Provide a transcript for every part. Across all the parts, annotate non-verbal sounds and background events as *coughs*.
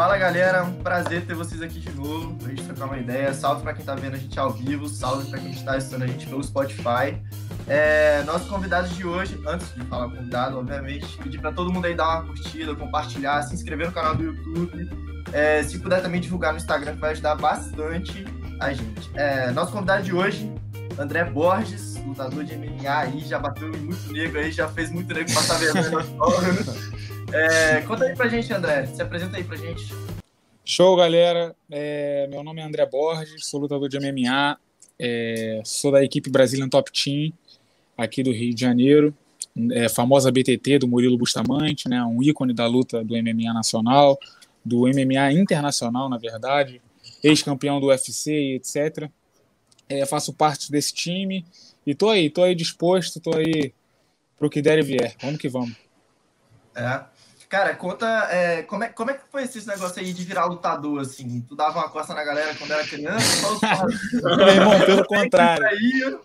Fala galera, um prazer ter vocês aqui de novo, pra gente trocar uma ideia. Salve para quem tá vendo a gente ao vivo, salve para quem está assistindo a gente pelo Spotify. É, nossos convidados de hoje, antes de falar convidado, obviamente, pedir para todo mundo aí dar uma curtida, compartilhar, se inscrever no canal do YouTube. É, se puder também divulgar no Instagram, que vai ajudar bastante a gente. É, nosso convidado de hoje, André Borges, lutador de MMA aí, já bateu muito negro aí, já fez muito negro passar vergonha na *laughs* escola. É, conta aí pra gente, André. Se apresenta aí pra gente. Show, galera. É, meu nome é André Borges, sou lutador de MMA, é, sou da equipe Brazilian Top Team, aqui do Rio de Janeiro. É, famosa BTT do Murilo Bustamante, né, um ícone da luta do MMA nacional, do MMA internacional, na verdade, ex-campeão do UFC, etc. É, faço parte desse time e tô aí, tô aí disposto, tô aí pro que der e vier. Vamos que vamos. É. Cara, conta é, como, é, como é que foi esse negócio aí de virar lutador, assim? Tu dava uma costa na galera quando era criança? *laughs* Meu irmão, pelo contrário.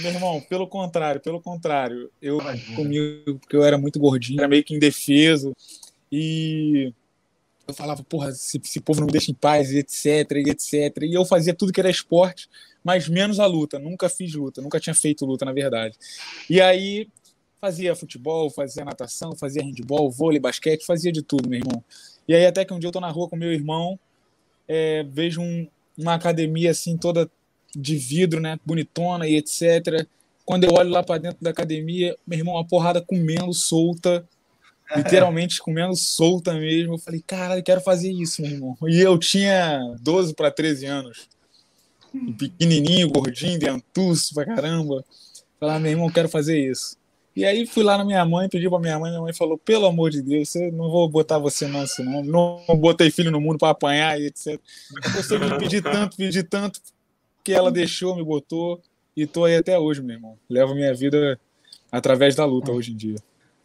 Meu irmão, pelo contrário, pelo contrário. Eu comigo, porque eu era muito gordinho, era meio que indefeso. E eu falava, porra, esse, esse povo não me deixa em paz, e etc, e etc. E eu fazia tudo que era esporte, mas menos a luta. Nunca fiz luta, nunca tinha feito luta, na verdade. E aí Fazia futebol, fazia natação, fazia handball, vôlei, basquete, fazia de tudo, meu irmão. E aí até que um dia eu tô na rua com meu irmão, é, vejo um, uma academia assim toda de vidro, né, bonitona e etc. Quando eu olho lá para dentro da academia, meu irmão, uma porrada comendo solta, *laughs* literalmente comendo solta mesmo. Eu falei, cara, eu quero fazer isso, meu irmão. E eu tinha 12 para 13 anos. Pequenininho, gordinho, dentuço pra caramba. Falar, meu irmão, eu quero fazer isso. E aí fui lá na minha mãe, pedi pra minha mãe, minha mãe falou, pelo amor de Deus, eu não vou botar você não, senão não botei filho no mundo para apanhar e etc. Você me pedir tanto, pedir tanto, que ela deixou, me botou, e tô aí até hoje, meu irmão. Levo minha vida através da luta hoje em dia.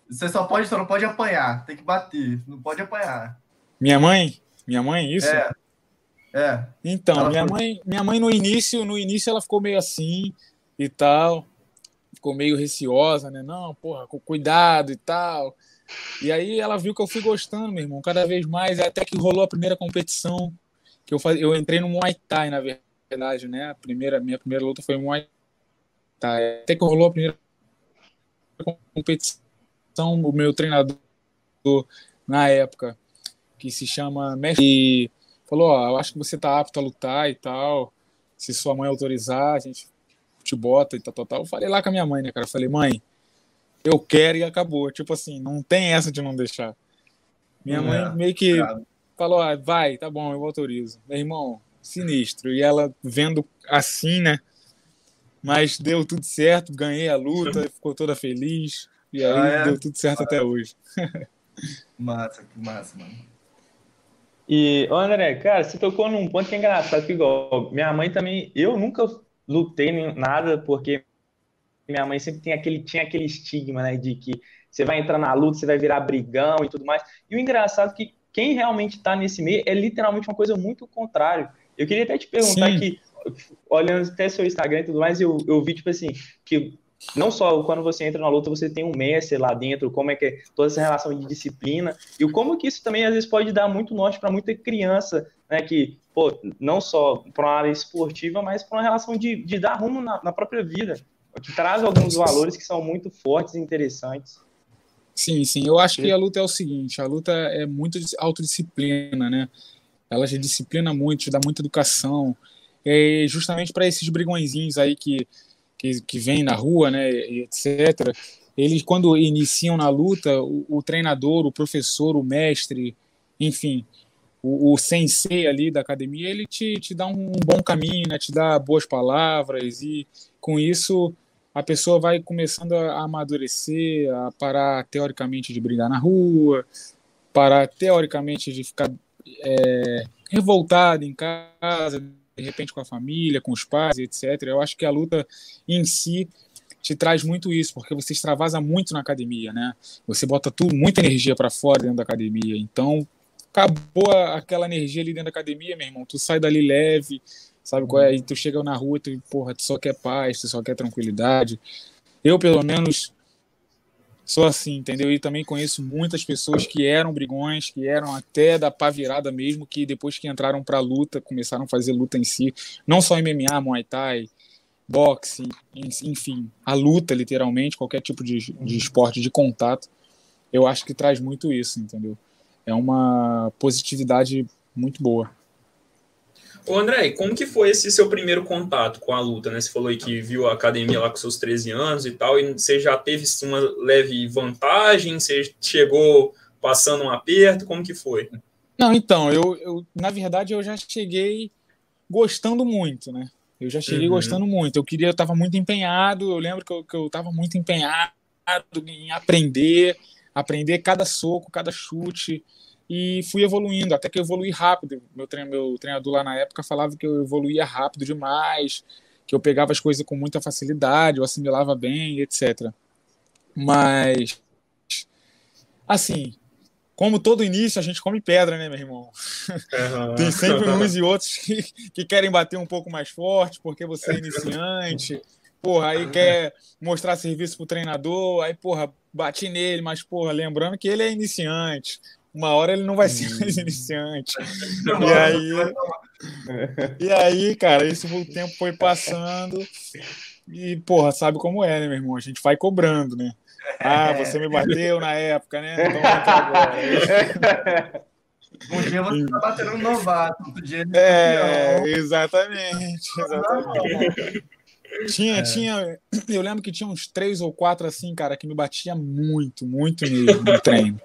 Você só pode, só não pode apanhar, tem que bater, não pode apanhar. Minha mãe? Minha mãe, isso? É. É. Então, ela minha foi... mãe, minha mãe no início, no início ela ficou meio assim e tal ficou meio receosa, né? Não, porra, com cuidado e tal. E aí ela viu que eu fui gostando, meu irmão, cada vez mais, até que rolou a primeira competição, que eu, faz... eu entrei no Muay Thai, na verdade, né? A primeira, minha primeira luta foi Muay Thai. Até que rolou a primeira competição, o meu treinador na época, que se chama Mestre, falou, ó, eu acho que você tá apto a lutar e tal, se sua mãe autorizar, a gente te bota e tal, tal, tal. Eu falei lá com a minha mãe, né, cara? Eu falei, mãe, eu quero e acabou. Tipo assim, não tem essa de não deixar. Minha mãe é, meio que falou, ah, vai, tá bom, eu autorizo. Meu irmão, sinistro. E ela vendo assim, né? Mas deu tudo certo, ganhei a luta, *laughs* ficou toda feliz. E aí ah, é? deu tudo certo ah, até hoje. *laughs* massa, que massa, mano. E, André, cara, você tocou num ponto que é engraçado, que igual, minha mãe também, eu nunca lutei nem nada, porque minha mãe sempre tem aquele, tinha aquele estigma, né, de que você vai entrar na luta, você vai virar brigão e tudo mais. E o engraçado é que quem realmente está nesse meio é literalmente uma coisa muito contrário. Eu queria até te perguntar Sim. que, olhando até seu Instagram e tudo mais, eu, eu vi, tipo assim, que não só quando você entra na luta, você tem um mestre lá dentro, como é que é toda essa relação de disciplina, e como que isso também às vezes pode dar muito norte para muita criança, né, que pô, não só para uma área esportiva, mas para uma relação de, de dar rumo na, na, própria vida, que traz alguns valores que são muito fortes e interessantes. Sim, sim. Eu acho que a luta é o seguinte: a luta é muito autodisciplina, né? Ela te disciplina muito, te dá muita educação. É justamente para esses brigõezinhos aí que, que, que vêm na rua, né, etc. Eles, quando iniciam na luta, o, o treinador, o professor, o mestre, enfim, o, o sensei ali da academia, ele te, te dá um bom caminho, né? te dá boas palavras e com isso a pessoa vai começando a amadurecer, a parar teoricamente de brigar na rua, parar teoricamente de ficar é, revoltado em casa, de repente com a família, com os pais, etc. Eu acho que a luta em si te traz muito isso, porque você extravasa muito na academia, né? Você bota tudo, muita energia para fora dentro da academia. Então, acabou aquela energia ali dentro da academia, meu irmão. Tu sai dali leve, sabe qual é? E tu chega na rua, tu, porra, tu só quer paz, tu só quer tranquilidade. Eu, pelo menos, sou assim, entendeu? E também conheço muitas pessoas que eram brigões, que eram até da pá virada mesmo, que depois que entraram pra luta, começaram a fazer luta em si, não só MMA, Muay Thai, boxe, enfim, a luta, literalmente, qualquer tipo de, de esporte de contato, eu acho que traz muito isso, entendeu? É uma positividade muito boa. Ô André, como que foi esse seu primeiro contato com a luta, né? Você falou aí que viu a academia lá com seus 13 anos e tal, e você já teve uma leve vantagem? Você chegou passando um aperto? Como que foi? Não, então, eu, eu na verdade eu já cheguei gostando muito, né? Eu já cheguei uhum. gostando muito. Eu queria, eu estava muito empenhado. Eu lembro que eu, que eu estava muito empenhado em aprender, aprender cada soco, cada chute. E fui evoluindo, até que eu evolui rápido. Meu, meu treinador lá na época falava que eu evoluía rápido demais, que eu pegava as coisas com muita facilidade, eu assimilava bem, etc. Mas, assim, como todo início, a gente come pedra, né, meu irmão? Uhum. Tem sempre *laughs* uns e outros que, que querem bater um pouco mais forte porque você é iniciante. Porra, aí quer mostrar serviço pro treinador, aí, porra, bate nele, mas, porra, lembrando que ele é iniciante. Uma hora ele não vai ser mais iniciante. *laughs* E aí, e aí, cara, isso o tempo foi passando e, porra, sabe como é, né, meu irmão? A gente vai cobrando, né? Ah, você me bateu na época, né? Então *laughs* agora. Um dia você tá batendo um novato, outro dia ele É, exatamente, exatamente. Tinha, é. tinha. *clears throat* Eu lembro que tinha uns três ou quatro assim, cara, que me batia muito, muito mesmo no treino.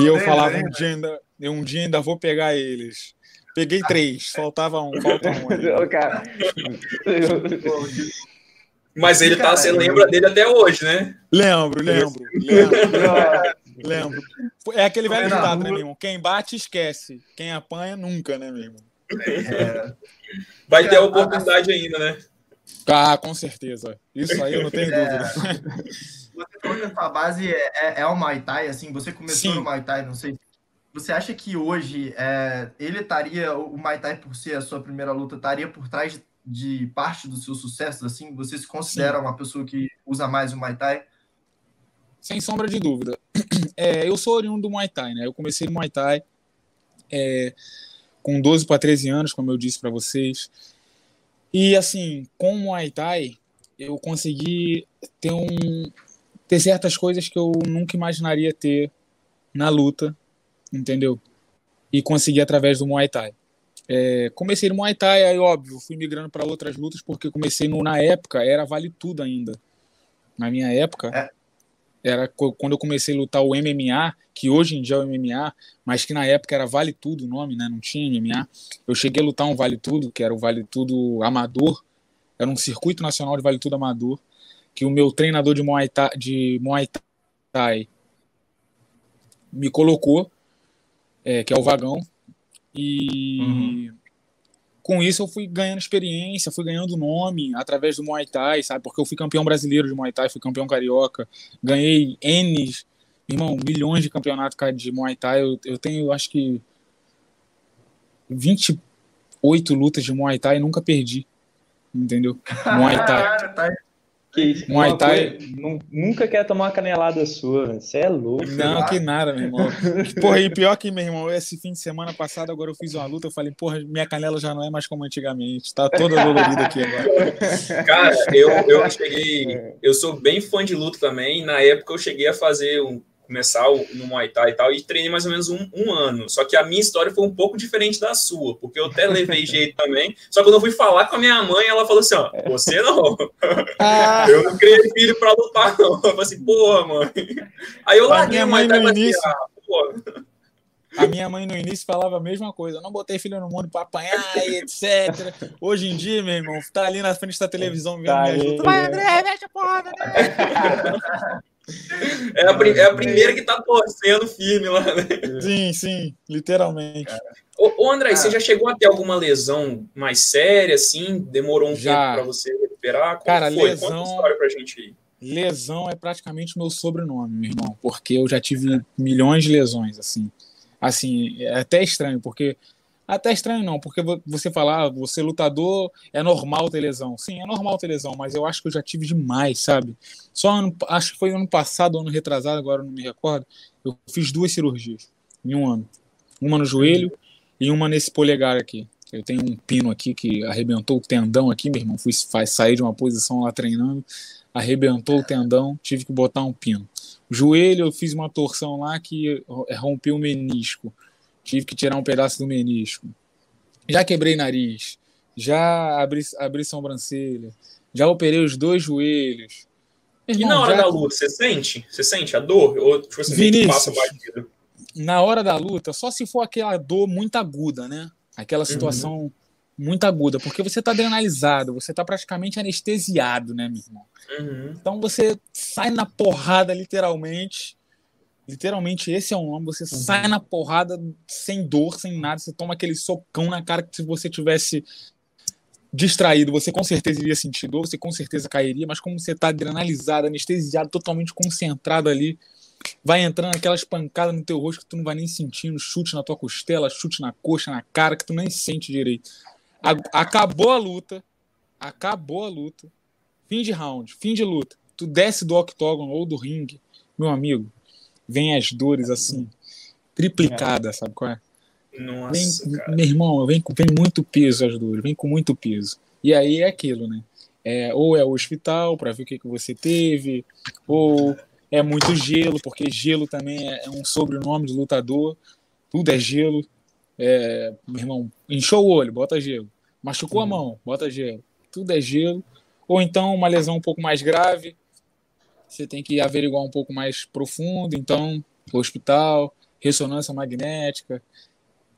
E eu falava um dia ainda, um dia ainda vou pegar eles. Peguei três, faltava um, falta um. *laughs* Cara. Mas ele tá, você lembra dele até hoje, né? Lembro, lembro, lembro. lembro. É aquele velho ditado, né, meu irmão? Quem bate, esquece. Quem apanha, nunca, né, meu irmão? É. Vai ter a oportunidade ainda, né? Ah, com certeza. Isso aí eu não tenho *laughs* é. dúvida. Você falou que a sua base é, é, é, o Muay Thai, assim, você começou Sim. no Muay Thai, não sei. Você acha que hoje é, ele estaria, o Muay Thai por ser a sua primeira luta, estaria por trás de de parte do seu sucesso, assim? Você se considera Sim. uma pessoa que usa mais o Muay Thai? Sem sombra de dúvida. *clears throat* É, eu sou oriundo do Muay Thai, né? Eu comecei no Muay Thai é, com 12 para 13 anos, como eu disse para vocês. E, assim, com o Muay Thai, eu consegui ter, um, ter certas coisas que eu nunca imaginaria ter na luta, entendeu? E consegui através do Muay Thai. É, comecei no Muay Thai, aí óbvio, fui migrando para outras lutas porque comecei no, na época era vale tudo ainda. Na minha época é. Era quando eu comecei a lutar o MMA, que hoje em dia é o MMA, mas que na época era vale tudo o nome, né? Não tinha MMA. Eu cheguei a lutar um vale tudo, que era o vale tudo amador, era um circuito nacional de vale tudo amador, que o meu treinador de Muay Thai, de Muay Thai me colocou, é, que é o Vagão, e uhum. Com isso eu fui ganhando experiência, fui ganhando nome através do Muay Thai, sabe? Porque eu fui campeão brasileiro de Muay Thai, fui campeão carioca, ganhei N, irmão, milhões de campeonatos de Muay Thai. Eu, eu tenho, acho que 28 lutas de Muay Thai e nunca perdi. Entendeu? *laughs* Muay Thai. Que isso, Muay Thai. Coisa, nunca quer tomar uma canelada sua, você é louco. Não, que nada, meu irmão. Porra, e pior que, meu irmão, esse fim de semana passado, agora eu fiz uma luta, eu falei, porra, minha canela já não é mais como antigamente, tá toda dolorida aqui agora. *laughs* Cara, eu, eu cheguei, eu sou bem fã de luta também, na época eu cheguei a fazer um começar no Muay Thai e tal, e treinei mais ou menos um, um, ano. Só que a minha história foi um pouco diferente da sua, porque eu até levei *laughs* jeito também. Só que quando eu fui falar com a minha mãe, ela falou assim: ó, você não. Ah. *laughs* Eu não criei filho pra lutar, não. Eu falei assim, porra, mãe. Aí eu larguei o Muay Thai no início. Assim, ah, a minha mãe no início falava a mesma coisa. Eu não botei filho no mundo para apanhar e etc. Hoje em dia, meu irmão, tá ali na frente da televisão vendo tá minha Vai, André, mexe a porra, André. *laughs* É a, é a primeira que tá torcendo firme lá, né? Sim, sim, literalmente. Ô, ô André, você já chegou a ter alguma lesão mais séria, assim? Demorou um já. tempo para você recuperar? Como Cara, foi? lesão. Conta história pra gente aí. Lesão é praticamente meu sobrenome, meu irmão, porque eu já tive milhões de lesões, assim. Assim, é até estranho, porque Até estranho não, porque você falar, ah, você lutador, é normal ter lesão. Sim, é normal ter lesão, mas eu acho que eu já tive demais, sabe? Só ano, acho que foi ano passado, ano retrasado, agora não me recordo, eu fiz duas cirurgias em um ano. Uma no joelho e uma nesse polegar aqui. Eu tenho um pino aqui que arrebentou o tendão aqui, meu irmão. Fui sair de uma posição lá treinando, arrebentou o tendão, tive que botar um pino. Joelho, eu fiz uma torção lá que rompeu o menisco tive que tirar um pedaço do menisco. Já quebrei nariz, já abri, abri sobrancelha, já operei os dois joelhos. Irmão, e na hora já... da luta, você sente? Você sente a dor? Ou tipo, você Vinícius, passa batido? Na hora da luta, só se for aquela dor muito aguda, né? Aquela uhum. situação uhum. muito aguda, porque você tá adrenalizado, você tá praticamente anestesiado, né, meu irmão? Uhum. Então você sai na porrada, literalmente, Literalmente, esse é o nome. Você uhum. sai na porrada sem dor, sem nada. Você toma aquele socão na cara que se você tivesse distraído, você com certeza iria sentir dor, você com certeza cairia, mas como você está adrenalizado, anestesiado, totalmente concentrado ali, vai entrando aquelas pancadas no teu rosto que tu não vai nem sentindo, chute na tua costela, chute na coxa, na cara, que tu nem sente direito. Acabou a luta, acabou a luta, fim de round, fim de luta. Tu desce do octógono ou do ringue, meu amigo, vem as dores assim, triplicadas, sabe qual é? Nossa, vem, meu irmão, vem, vem muito peso as dores, vem com muito peso. E aí é aquilo, né? É, ou é o hospital para ver o que, que você teve, ou é muito gelo, porque gelo também é, é um sobrenome de lutador, tudo é gelo. É, meu irmão, inchou o olho, bota gelo. Machucou a mão, bota gelo. Tudo é gelo. Ou então uma lesão um pouco mais grave, você tem que averiguar um pouco mais profundo, então, hospital, ressonância magnética.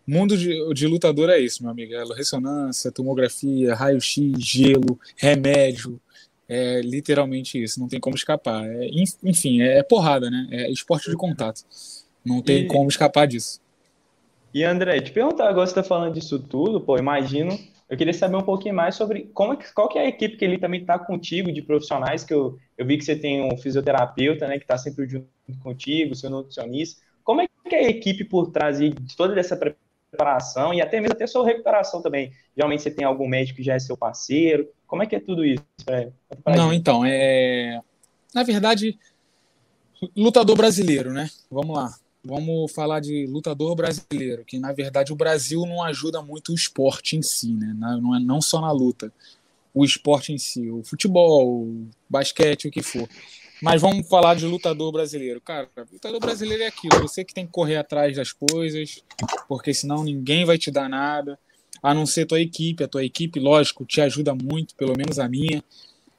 Mundo de, de lutador é isso, meu amigo. É ressonância, tomografia, raio-x, gelo, remédio. É literalmente isso, não tem como escapar. É, enfim, é porrada, né? É esporte de contato. Não tem e, como escapar disso. E André, te perguntar, agora você está falando disso tudo, pô, imagino eu queria saber um pouquinho mais sobre como, qual que é a equipe que ele também está contigo, de profissionais, que eu, eu vi que você tem um fisioterapeuta, né, que está sempre junto contigo, seu nutricionista. Como é que é a equipe por trás de toda essa preparação e até mesmo até sua recuperação também? Geralmente você tem algum médico que já é seu parceiro. Como é que é tudo isso? Não, gente? então, é... na verdade, lutador brasileiro, né? Vamos lá vamos falar de lutador brasileiro, que na verdade o Brasil não ajuda muito o esporte em si, né? Não é não só na luta, o esporte em si, o futebol, o basquete, o que for. Mas vamos falar de lutador brasileiro. Cara, lutador brasileiro é aquilo, você que tem que correr atrás das coisas, porque senão ninguém vai te dar nada, a não ser tua equipe. A tua equipe, lógico, te ajuda muito, pelo menos a minha.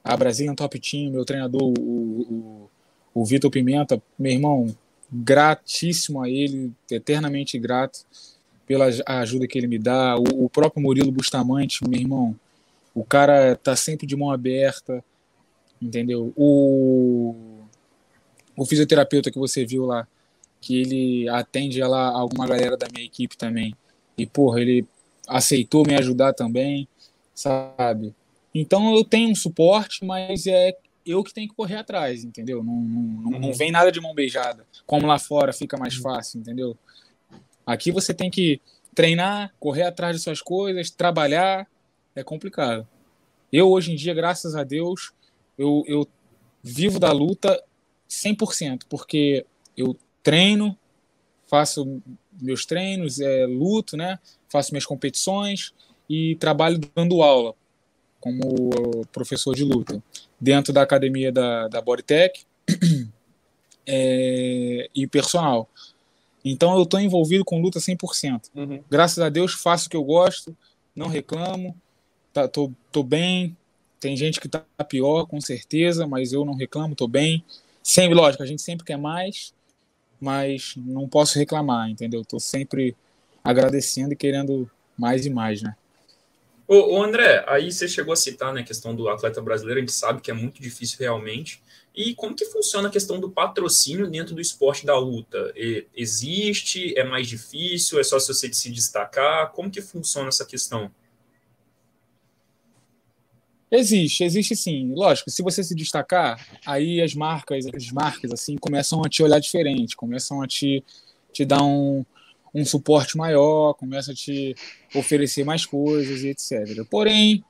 A Brazilian Top Team, meu treinador, o, o, o Vitor Pimenta, meu irmão, gratíssimo a ele, eternamente grato pela ajuda que ele me dá. O, o próprio Murilo Bustamante, meu irmão, o cara tá sempre de mão aberta, entendeu? O, o fisioterapeuta que você viu lá, que ele atende lá alguma galera da minha equipe também. E, porra, ele aceitou me ajudar também, sabe? Então eu tenho um suporte, mas é eu que tenho que correr atrás, entendeu? Não, não, não, uhum. vem nada de mão beijada. Como lá fora fica mais uhum. fácil, entendeu? Aqui você tem que treinar, correr atrás de suas coisas, trabalhar. É complicado. Eu, hoje em dia, graças a Deus, eu, eu vivo da luta 100%, porque eu treino, faço meus treinos, é, luto, né? faço minhas competições e trabalho dando aula como professor de luta dentro da academia da, da Bodytech *clears throat* é, e personal. Então eu estou envolvido com luta 100%. Uhum. Graças a Deus faço o que eu gosto, não reclamo, tá, tô, tô bem. Tem gente que tá pior, com certeza, mas eu não reclamo, tô bem. Sem lógico, a gente sempre quer mais, mas não posso reclamar, entendeu? Tô sempre agradecendo e querendo mais e mais, né? Ô, ô, André, aí você chegou a citar né, a questão do atleta brasileiro, a gente sabe que é muito difícil realmente. E como que funciona a questão do patrocínio dentro do esporte da luta? existe? É mais difícil? É só se você se destacar? Como que funciona essa questão? Existe, existe sim. Lógico, se você se destacar, aí as marcas, as marcas assim, começam a te olhar diferente, começam a te, te dar um, um suporte maior, começa a te oferecer mais coisas e etc. Porém,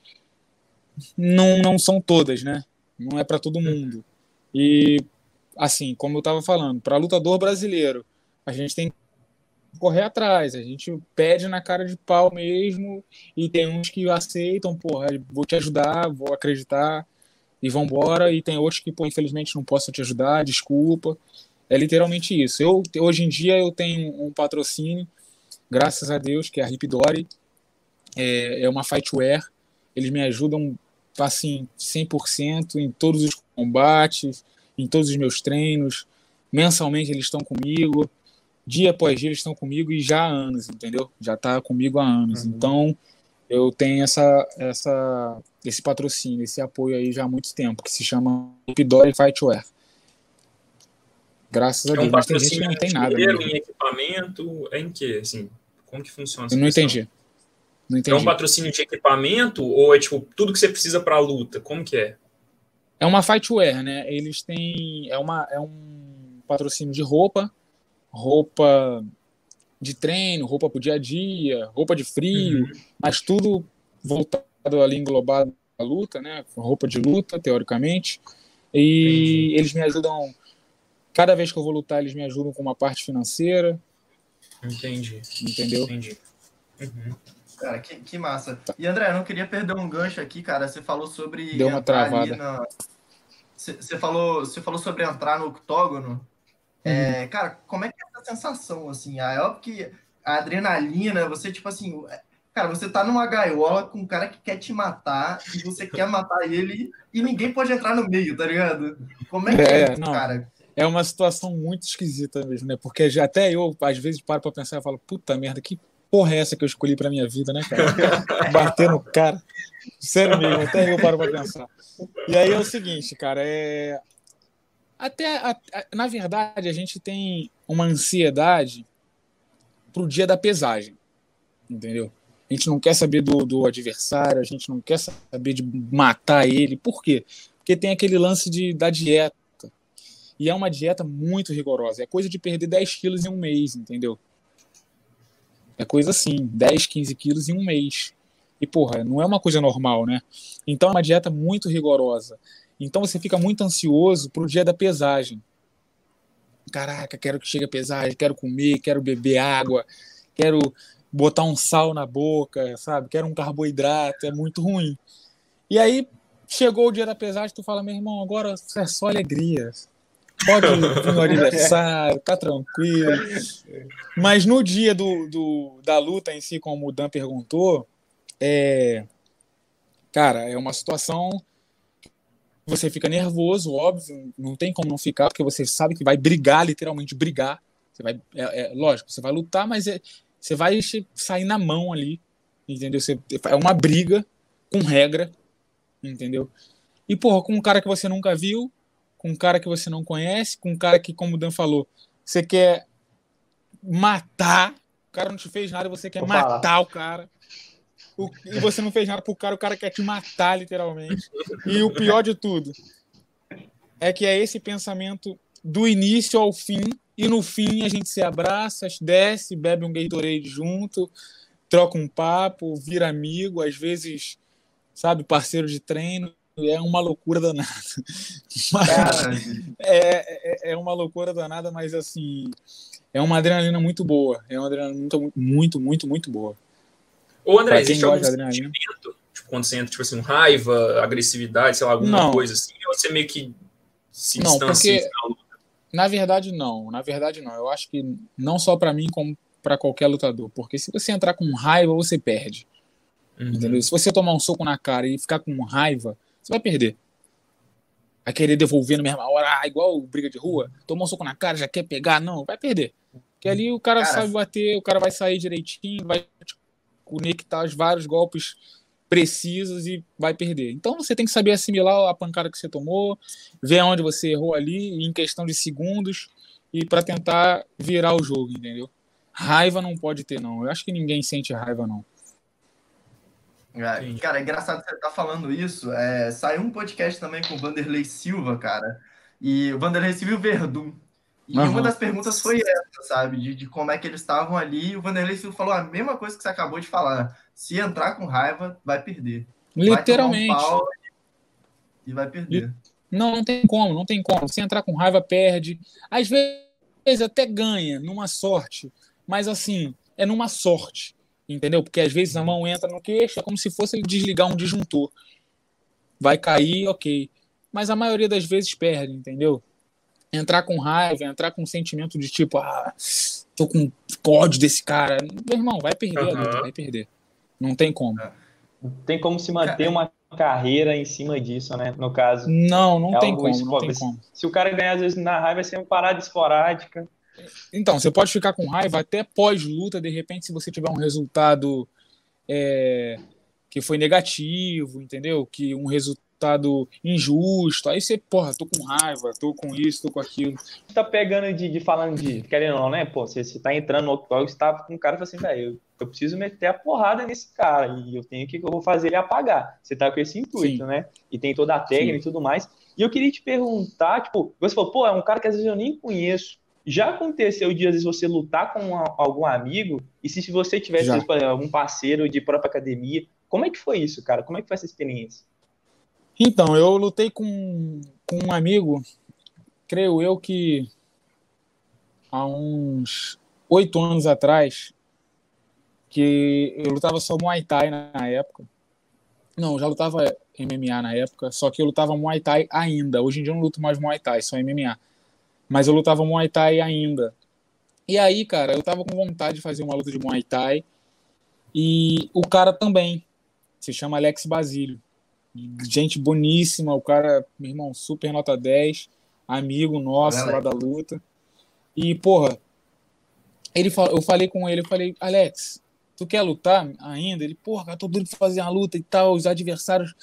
não, não são todas, né? Não é para todo mundo. E, assim, como eu estava falando, para lutador brasileiro, a gente tem que correr atrás, a gente pede na cara de pau mesmo, e tem uns que aceitam, porra, vou te ajudar, vou acreditar, e vão embora, e tem outros que, pô, infelizmente não posso te ajudar, desculpa. É literalmente isso. Eu, hoje em dia eu tenho um patrocínio, graças a Deus, que é a Ripidori, é, é uma fightwear, eles me ajudam assim 100% em todos os combates, em todos os meus treinos, mensalmente eles estão comigo, dia após dia eles estão comigo e já há anos, entendeu? Já está comigo há anos. Uhum. Então, eu tenho essa, essa, esse patrocínio, esse apoio aí já há muito tempo, que se chama Ripidori Fightwear. Graças a Deus. É um que não tem nada. Mesmo. em equipamento, é em que? Assim, como que funciona Eu não questão? entendi. Não entendi. É um patrocínio de equipamento ou é tipo tudo que você precisa para a luta? Como que é? É uma fightwear, né? Eles têm é uma é um patrocínio de roupa, roupa de treino, roupa para o dia a dia, roupa de frio, uhum. mas tudo voltado ali englobado à luta, né? Roupa de luta, teoricamente. E Entendi. eles me ajudam Cada vez que eu vou lutar, eles me ajudam com uma parte financeira. Entendi. Entendeu? Entendi. Uhum. Cara, que, que massa. E André, eu não queria perder um gancho aqui, cara. Você falou sobre. Deu uma travada. Na... Você, você, falou, você falou sobre entrar no octógono. É, uhum. É, cara, como é que é essa sensação, assim? É óbvio que a adrenalina, você, tipo assim, Cara, você tá numa gaiola com um cara que quer te matar e você quer matar ele e ninguém pode entrar no meio, tá ligado? Como é que é, é isso, cara? É uma situação muito esquisita mesmo, né? Porque já até eu, às vezes, paro pra pensar e falo, puta merda, que porra é essa que eu escolhi pra minha vida, né, cara? *laughs* Bater no cara. Sério mesmo, até eu paro pra pensar. E aí é o seguinte, cara, é. Até, a, a, na verdade, a gente tem uma ansiedade pro dia da pesagem, entendeu? A gente não quer saber do, do adversário, a gente não quer saber de matar ele. Por quê? Porque tem aquele lance de, da dieta e é uma dieta muito rigorosa. É coisa de perder 10 quilos em um mês, entendeu? É coisa assim, 10, 15 quilos em um mês. E, porra, não é uma coisa normal, né? Então é uma dieta muito rigorosa. Então você fica muito ansioso pro dia da pesagem. Caraca, quero que chegue a pesagem, quero comer, quero beber água, quero botar um sal na boca, sabe? Quero um carboidrato, é muito ruim. E aí chegou o dia da pesagem, tu fala, meu irmão, agora é só alegria. Pode vir no aniversário, tá tranquilo. Mas no dia do, do, da luta em si, como o Dan perguntou, é. Cara, é uma situação. Você fica nervoso, óbvio, não tem como não ficar, porque você sabe que vai brigar, literalmente brigar. Você vai, é, é lógico, você vai lutar, mas é, você vai sair na mão ali, entendeu? Você, é uma briga com regra, entendeu? E, porra, com um cara que você nunca viu, com um cara que você não conhece, com um cara que, como o Dan falou, você quer matar, o cara não te fez nada, você quer Vou matar falar. o cara. O, e você não fez nada pro cara, o cara quer te matar, literalmente. E o pior de tudo é que é esse pensamento do início ao fim, e no fim a gente se abraça, desce, bebe um Gatorade junto, troca um papo, vira amigo, às vezes, sabe, parceiro de treino é uma loucura danada. *laughs* Mas, é, é, é uma loucura danada, mas assim, é uma adrenalina muito boa. É uma adrenalina muito, muito, muito, muito boa. Ô, André, existe algum sentimento? Tipo, quando você entra, tipo assim, raiva, agressividade, sei lá, alguma não. coisa assim, ou você meio que se não, porque, Na verdade, não. Na verdade, não. Eu acho que não só para mim, como para qualquer lutador. Porque se você entrar com raiva, você perde. Uhum. Entendeu? Se você tomar um soco na cara e ficar com raiva, você vai perder. Vai querer devolver na mesma hora, ah, igual briga de rua, tomou um soco na cara, já quer pegar, não, vai perder. Porque ali o cara, cara sabe bater, o cara vai sair direitinho, vai conectar os vários golpes precisos e vai perder. Então você tem que saber assimilar a pancada que você tomou, ver onde você errou ali em questão de segundos e para tentar virar o jogo, entendeu? Raiva não pode ter não. Eu acho que ninguém sente raiva não. É, cara, é engraçado você estar tá falando isso. É, saiu um podcast também com o Vanderlei Silva, cara. E o Vanderlei Silva e o Verdun. E uhum. uma das perguntas foi essa, sabe? De, de como é que eles estavam ali. E o Vanderlei falou a mesma coisa que você acabou de falar. Se entrar com raiva, vai perder. Literalmente. Vai um e vai perder. Não, não tem como, não tem como. Se entrar com raiva, perde. Às vezes até ganha, numa sorte. Mas assim, é numa sorte. Entendeu? Porque às vezes a mão entra no queixo, é como se fosse ele desligar um disjuntor. Vai cair, ok. Mas a maioria das vezes perde, entendeu? Entrar com raiva, entrar com um sentimento de tipo, ah, tô com ódio desse cara. Meu irmão, vai perder, uhum. vai perder. Não tem como. É. Não tem como se manter uma carreira em cima disso, né? No caso. Não, não é tem como, não tem como. Se o cara ganhar, às vezes, na raiva, vai ser uma parada esporádica. Então, você pode ficar com raiva até pós-luta, de repente, se você tiver um resultado é, que foi negativo, entendeu? Que um resultado injusto, aí você, porra, tô com raiva, tô com isso, tô com aquilo. Você tá pegando de, de falando de, querendo ou não, né? Pô, você, você tá entrando no octógono, você tá com um cara e fala assim, velho, eu, eu, preciso meter a porrada nesse cara e eu tenho que, eu vou fazer ele apagar. Você tá com esse intuito, Sim. né? E tem toda a técnica Sim. e tudo mais. E eu queria te perguntar, tipo, você falou, pô, é um cara que às vezes eu nem conheço, já aconteceu de, às vezes, você lutar com algum amigo, e se, se você tivesse vezes, algum parceiro de própria academia, como é que foi isso, cara? Como é que foi essa experiência? Então, eu lutei com, com um amigo, creio eu que há uns oito anos atrás, que eu lutava só Muay Thai na época. Não, já lutava MMA na época, só que eu lutava Muay Thai ainda. Hoje em dia eu não luto mais Muay Thai, só MMA mas eu lutava Muay Thai ainda. E aí, cara, eu tava com vontade de fazer uma luta de Muay Thai. E o cara também. Se chama Alex Basílio. Gente boníssima, o cara, meu irmão, super nota 10, amigo nosso lá da luta. E, porra, ele, eu falei com ele, eu falei, Alex, tu quer lutar ainda? Ele, porra, cara, tô doido pra fazer uma luta e tal, os adversários.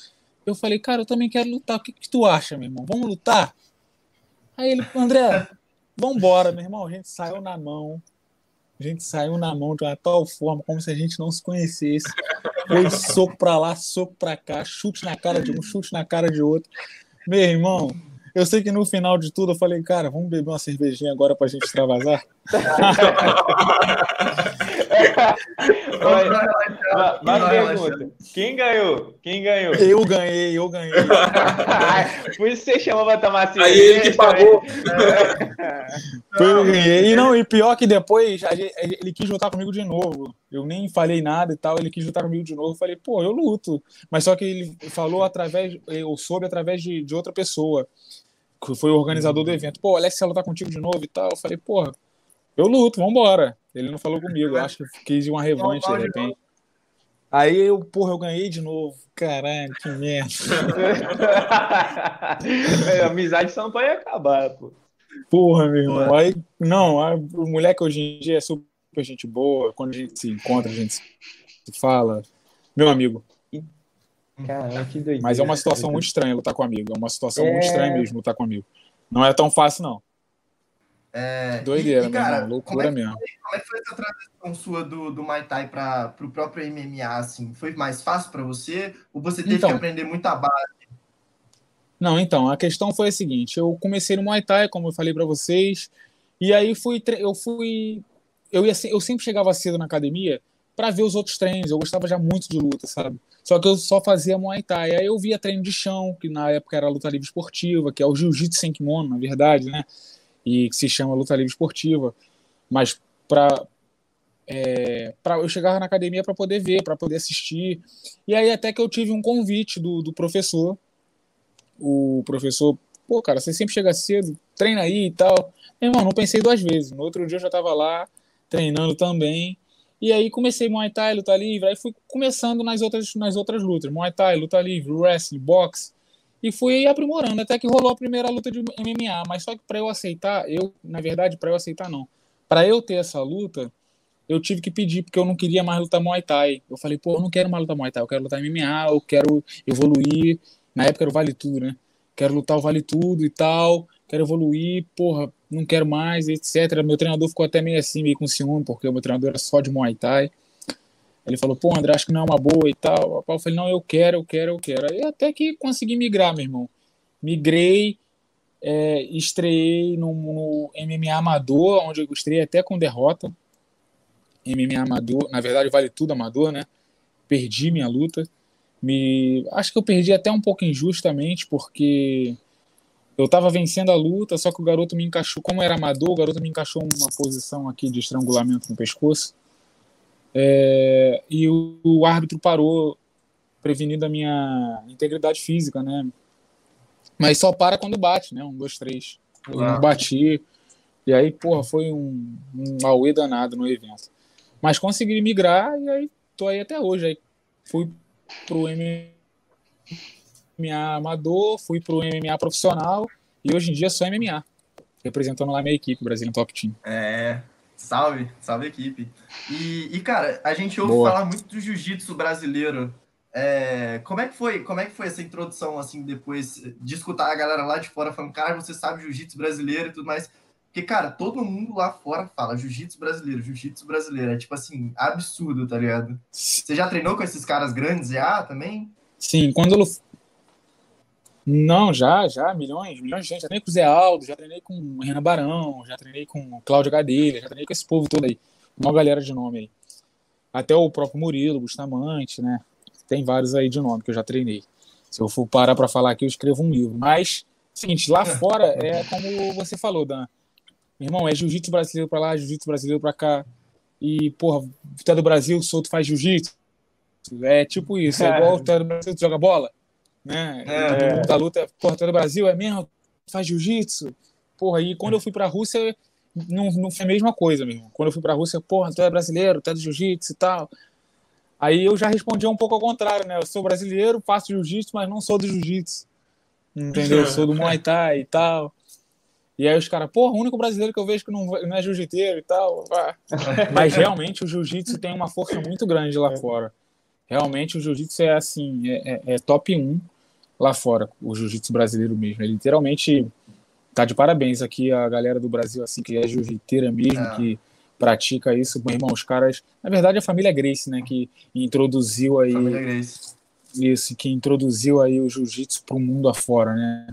Eu falei, cara, eu também quero lutar. O que, que tu acha, meu irmão? Vamos lutar? Aí ele, André, vambora, meu irmão. A gente saiu na mão. A gente saiu na mão de uma tal forma, como se a gente não se conhecesse. Foi soco pra lá, soco pra cá, chute na cara de um, chute na cara de outro. Meu irmão, eu sei que no final de tudo eu falei, cara, vamos beber uma cervejinha agora pra gente extravasar? *laughs* Mas pergunta, quem ganhou? Quem ganhou? Eu ganhei, eu ganhei. *laughs* Por isso você chamou pra tomar cerveja. Aí ele que pagou. *laughs* Foi eu ganhei. E não, e pior que depois ele quis lutar comigo de novo. Eu nem falei nada e tal, ele quis lutar comigo de novo. Eu falei, pô, eu luto. Mas só que ele falou através, eu soube através de, de outra pessoa que foi o organizador do evento. Pô, Alex, ela tá contigo de novo e tal. Eu falei, porra, eu luto, vambora. Ele não falou comigo, eu acho que quis uma revanche de repente. Aí eu, porra, eu ganhei de novo. Caralho, que merda. *laughs* é, amizade só não pode acabar, pô. Porra, meu irmão. Aí, não, a, o moleque hoje em dia é super gente boa. Quando a gente se encontra, a gente se fala. Meu amigo, Caramba, que doideira. Mas é uma situação muito estranha lutar com amigo. É uma situação é... muito estranha mesmo lutar com amigo. Não é tão fácil, não. É... Doideira, e, e, cara, irmão, loucura como é mesmo. Foi, como é que foi essa transição sua do, do Muay Thai para o próprio MMA? Assim? Foi mais fácil para você? Ou você teve então, que aprender muita base? Não, então, a questão foi a seguinte: eu comecei no Muay Thai, como eu falei para vocês, e aí fui, eu fui. Eu, ia, eu sempre chegava cedo na academia para ver os outros treinos. Eu gostava já muito de luta, sabe? Só que eu só fazia Muay Thai. Aí eu via treino de chão, que na época era luta livre esportiva, que é o Jiu-Jitsu sem kimono, na verdade, né? E que se chama luta livre esportiva. Mas para é, eu chegava na academia para poder ver, para poder assistir. E aí até que eu tive um convite do, do professor. O professor, pô, cara, você sempre chega cedo, treina aí e tal. Meu irmão, não pensei duas vezes. No outro dia eu já estava lá, treinando também. E aí comecei Muay Thai, luta livre, aí fui começando nas outras, nas outras lutas, Muay Thai, luta livre, wrestling, boxe, e fui aprimorando até que rolou a primeira luta de MMA, mas só que para eu aceitar, eu, na verdade, para eu aceitar não. Para eu ter essa luta, eu tive que pedir porque eu não queria mais lutar Muay Thai. Eu falei, pô, eu não quero mais lutar Muay Thai, eu quero lutar MMA, eu quero evoluir. Na época era o Vale Tudo, né? Quero lutar o Vale Tudo e tal, quero evoluir, porra, não quero mais, etc. Meu treinador ficou até meio assim, meio com ciúme, porque o meu treinador era só de Muay Thai. Ele falou, pô, André, acho que não é uma boa e tal. Eu falei, não, eu quero, eu quero, eu quero. Aí até que consegui migrar, meu irmão. Migrei, é, estreiei no, no, MMA Amador, onde eu estreiei até com derrota. MMA Amador, na verdade vale tudo Amador, né? Perdi minha luta. Me, acho que eu perdi até um pouco injustamente, porque eu estava vencendo a luta, só que o garoto me encaixou, como era amador, o garoto me encaixou uma posição aqui de estrangulamento no pescoço. É, e o, o, árbitro parou, prevenindo a minha integridade física, né? Mas só para quando bate, né? Um, dois, três. Eu não bati. E aí, porra, foi um, um auê danado no evento. Mas consegui migrar e aí tô aí até hoje. Aí fui pro MMA amador, fui pro MMA profissional e hoje em dia sou MMA, representando lá minha equipe, Brasil Top Team. É, salve, salve equipe. E, e cara, a gente ouve Boa. falar muito do jiu-jitsu brasileiro. É, como é que foi? Como é que foi essa introdução assim depois de escutar a galera lá de fora falando, cara, você sabe jiu-jitsu brasileiro e tudo mais? Porque, cara, todo mundo lá fora fala jiu-jitsu brasileiro, jiu-jitsu brasileiro. É tipo assim, absurdo, tá ligado? Você já treinou com esses caras grandes já também? Sim, quando eu não, já, já, milhões, milhões de gente. Já treinei com o Zé Aldo, já treinei com o Renan Barão, já treinei com o Cláudio Gadelha, já treinei com esse povo todo aí. Uma galera de nome aí. Até o próprio Murilo, Bustamante, né? Tem vários aí de nome que eu já treinei. Se eu for parar para falar aqui, eu escrevo um livro. Mas, seguinte, lá fora é como você falou, Dan. Meu irmão, é jiu-jitsu brasileiro para lá, jiu-jitsu brasileiro para cá. E, porra, tu é do Brasil, solto faz jiu-jitsu. É tipo isso, é igual tu é do Brasil, tu joga bola né? É, da luta, porra, todo o Brasil é mesmo, faz jiu-jitsu. Porra, e quando eu fui pra Rússia, não, não foi a mesma coisa, mesmo. Quando eu fui pra Rússia, porra, tu é brasileiro, tu é do jiu-jitsu e tal. Aí eu já respondi um pouco ao contrário, né? Eu sou brasileiro, faço jiu-jitsu, mas não sou do jiu-jitsu. Entendeu? Eu *laughs* sou do Muay Thai e tal. E aí os caras, porra, o único brasileiro que eu vejo que não, não é jiu-jiteiro e tal. *laughs* Mas realmente o jiu-jitsu tem uma força muito grande lá é. fora. Realmente o jiu-jitsu é assim, é, é, é top 1 lá fora, o jiu-jitsu brasileiro mesmo. Ele literalmente tá de parabéns aqui a galera do Brasil, assim, que é jiu-jiteira mesmo, é. que pratica isso. Meu irmão, os caras. Na verdade, a família Grace, né, que introduziu aí. Família Grace. Isso, que introduziu aí o jiu-jitsu para o mundo afora, né?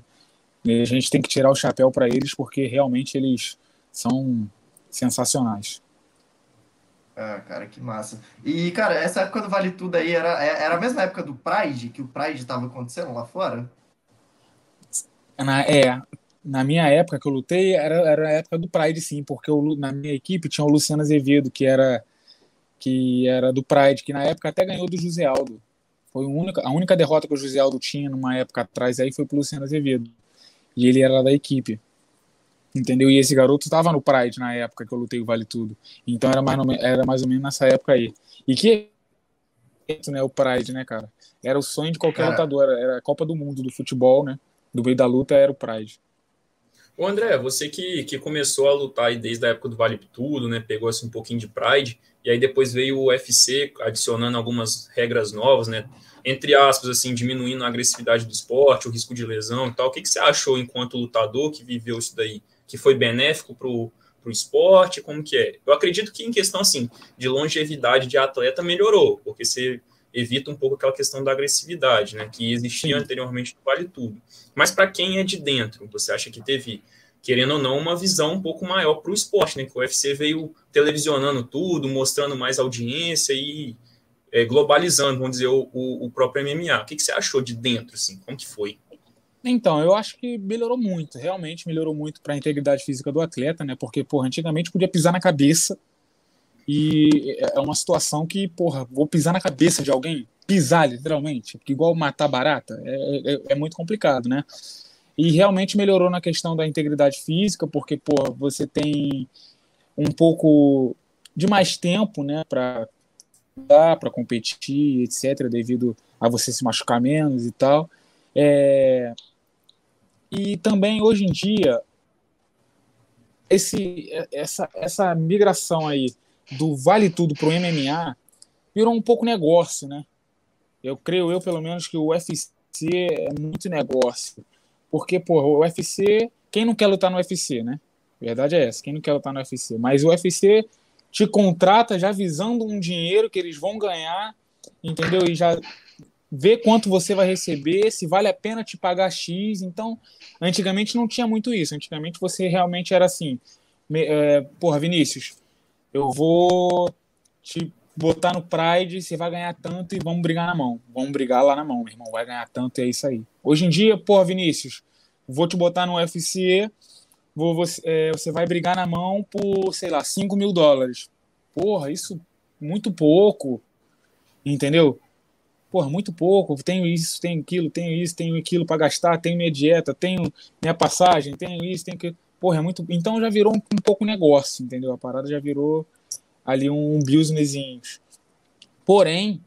E a gente tem que tirar o chapéu para eles, porque realmente eles são sensacionais. Ah, cara, que massa. E, cara, essa época do Vale Tudo aí era, é, era a mesma época do Pride, que o Pride estava acontecendo lá fora? Na, é, na minha época que eu lutei, era, era a época do Pride, sim, porque eu, na minha equipe tinha o Luciano Azevedo, que era, que era do Pride, que na época até ganhou do José Aldo. Foi a única, a única derrota que o José Aldo tinha numa época atrás aí foi pro Luciano Azevedo. E ele era da equipe entendeu? E esse garoto estava no Pride na época que eu lutei o Vale Tudo. Então era mais, era mais ou menos nessa época aí. E que né, o Pride, né, cara? Era o sonho de qualquer cara. lutador, era a Copa do Mundo do futebol, né? Do meio da luta era o Pride. Ô André, você que, que começou a lutar aí desde a época do Vale Tudo, né? Pegou assim um pouquinho de Pride, e aí depois veio o UFC adicionando algumas regras novas, né? Entre aspas, assim, diminuindo a agressividade do esporte, o risco de lesão e tal. O que, que você achou enquanto lutador que viveu isso daí? Que foi benéfico para o esporte? Como que é? Eu acredito que em questão assim de longevidade de atleta melhorou, porque você evita um pouco aquela questão da agressividade, né, que existia anteriormente no Vale Tudo. Mas para quem é de dentro, você acha que teve, querendo ou não, uma visão um pouco maior para o esporte, né, que o UFC veio televisionando tudo, mostrando mais audiência e é, globalizando, vamos dizer, o, o, o próprio MMA. O que, que você achou de dentro, assim? Como que foi? Então, eu acho que melhorou muito, realmente melhorou muito para a integridade física do atleta, né? Porque, porra, antigamente podia pisar na cabeça e é uma situação que, porra, vou pisar na cabeça de alguém, pisar literalmente, igual matar barata, é, é, é muito complicado, né? E realmente melhorou na questão da integridade física, porque, porra, você tem um pouco de mais tempo, né, para para competir, etc, devido a você se machucar menos e tal. É, e também, hoje em dia, esse, essa, essa migração aí do vale tudo para o MMA virou um pouco negócio, né? Eu creio, eu pelo menos, que o UFC é muito negócio. Porque, pô, o UFC, quem não quer lutar no UFC, né? Verdade é essa, quem não quer lutar no UFC. Mas o UFC te contrata já visando um dinheiro que eles vão ganhar, entendeu? E já ver quanto você vai receber, se vale a pena te pagar X. Então, antigamente não tinha muito isso. Antigamente você realmente era assim: é, porra, Vinícius, eu vou te botar no Pride, você vai ganhar tanto e vamos brigar na mão. Vamos brigar lá na mão, meu irmão. Vai ganhar tanto e é isso aí. Hoje em dia, porra, Vinícius, vou te botar no UFC, vou, você, é, você vai brigar na mão por, sei lá, 5 mil dólares. Porra, isso muito pouco. Entendeu? Porra, muito pouco. Tenho isso, tenho aquilo, tenho isso, tenho aquilo para gastar, tenho minha dieta, tenho minha passagem, tenho isso, tenho aquilo. Porra, é muito. Então já virou um, um pouco negócio, entendeu? A parada já virou ali um businesszinho. Porém,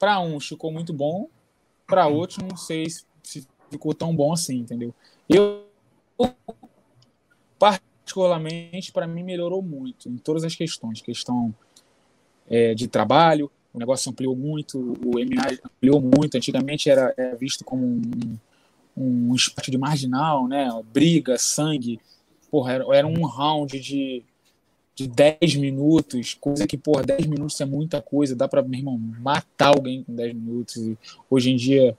para uns ficou muito bom, para outros não sei se ficou tão bom assim, entendeu? Eu particularmente para mim melhorou muito em todas as questões, questão é, de trabalho, o negócio ampliou muito, o MA ampliou muito. Antigamente era, era visto como um, um esporte de marginal, né? Briga, sangue. Porra, era, era um round de de 10 minutos, coisa que, por 10 minutos é muita coisa, dá para, meu irmão, matar alguém com 10 minutos. Hoje em dia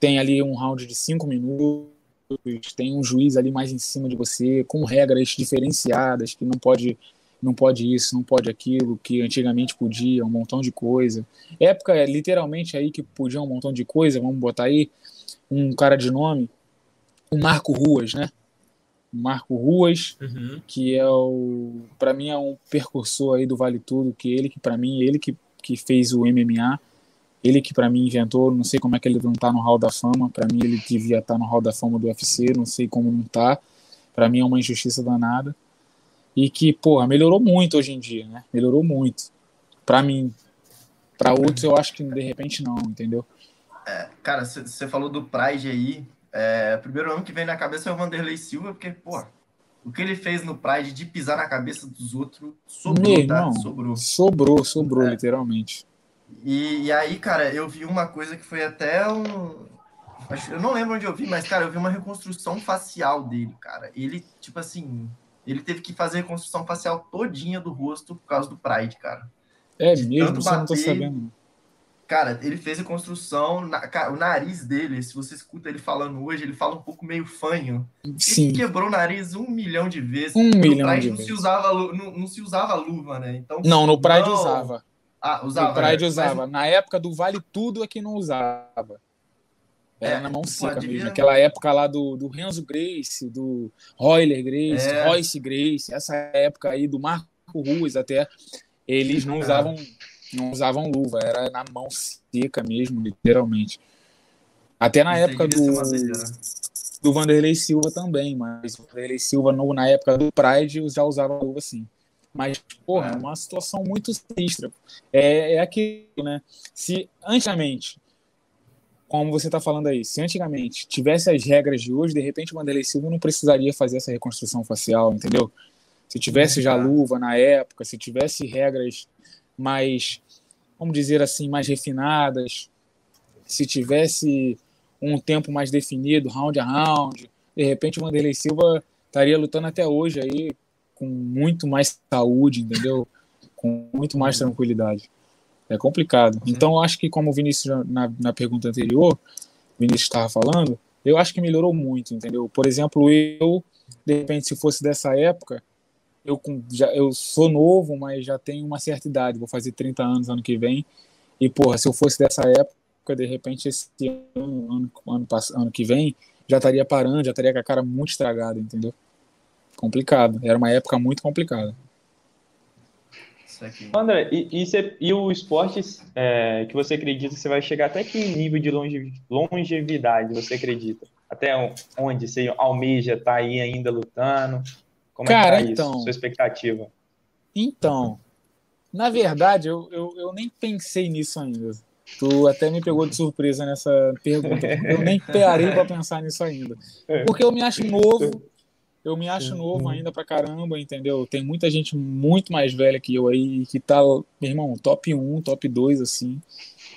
tem ali um round de 5 minutos, tem um juiz ali mais em cima de você, com regras diferenciadas, que não pode não pode isso, não pode aquilo, que antigamente podia, um montão de coisa. Época, literalmente, aí que podia um montão de coisa, vamos botar aí um cara de nome, o Marco Ruas, né? Marco Ruas, uhum. que é o para mim é um percursor aí do Vale Tudo, que ele que para mim, ele que, que fez o MMA, ele que para mim inventou, não sei como é que ele não tá no Hall da Fama, para mim ele devia estar tá no Hall da Fama do UFC, não sei como não tá. Para mim é uma injustiça danada. E que, porra, melhorou muito hoje em dia, né? Melhorou muito. Para mim. Para outros eu acho que de repente não, entendeu? É, cara, você falou do Pride aí, é, o primeiro nome que vem na cabeça é o Vanderlei Silva, porque, pô, o que ele fez no Pride de pisar na cabeça dos outros sobrou, Meu, tá? Não, sobrou. Sobrou, sobrou, é. literalmente. E, e, aí, cara, eu vi uma coisa que foi até um. Eu não lembro onde eu vi, mas, cara, eu vi uma reconstrução facial dele, cara. Ele, tipo assim, ele teve que fazer a reconstrução facial todinha do rosto por causa do Pride, cara. É mesmo, você bater, não tô sabendo. Cara, ele fez a construção, na, cara, o nariz dele, se você escuta ele falando hoje, ele fala um pouco meio fanho. Sim. Ele quebrou o nariz um milhão de vezes. Um no milhão Pride de não vezes. Se usava, não, não, se usava luva, né? Então, não, no Pride não... usava. Ah, usava. No Pride né? usava. Mas... Na época do Vale Tudo é que não usava. Era é, na mão seca mesmo. Naquela época lá do, do Renzo Grace, do Royler Grace, é. Royce Grace, essa época aí do Marco Ruas até, eles não usavam não usavam luva, era na mão seca mesmo, literalmente. Até na época do, do Vanderlei Silva também, mas o Vanderlei Silva no, na época do Pride já usava luva sim. Mas, porra, é uma situação muito sinistra. É, é aquilo, né? Se antigamente, como você está falando aí, se antigamente tivesse as regras de hoje, de repente o Vanderlei Silva não precisaria fazer essa reconstrução facial, entendeu? Se tivesse já luva na época, se tivesse regras mais, vamos dizer assim, mais refinadas, se tivesse um tempo mais definido, round a round, de repente o Vanderlei Silva estaria lutando até hoje aí com muito mais saúde, entendeu? Com muito mais tranquilidade. É complicado. Uhum. Então, eu acho que, como o Vinícius, na, na pergunta anterior, o Vinícius estava falando, eu acho que melhorou muito, entendeu? Por exemplo, eu, de repente, se fosse dessa época, eu, já, eu sou novo, mas já tenho uma certa idade, vou fazer 30 anos ano que vem. E, porra, se eu fosse dessa época, de repente, esse ano, ano, ano, ano que vem, já estaria parando, já estaria com a cara muito estragada, entendeu? Complicado. Era uma época muito complicada. André, e, e, você, e o esporte é, que você acredita que você vai chegar até que nível de longe, longevidade você acredita? Até onde você almeja estar tá aí ainda lutando? Como Cara, é que tá então, isso? Sua expectativa? Então, na verdade, eu, eu, eu nem pensei nisso ainda. Tu até me pegou de surpresa nessa pergunta. Eu nem parei para pensar nisso ainda. *laughs* Porque eu me acho novo, eu me acho novo ainda pra caramba, entendeu? Tem muita gente muito mais velha que eu aí, que tá, meu irmão, top 1, top 2, assim,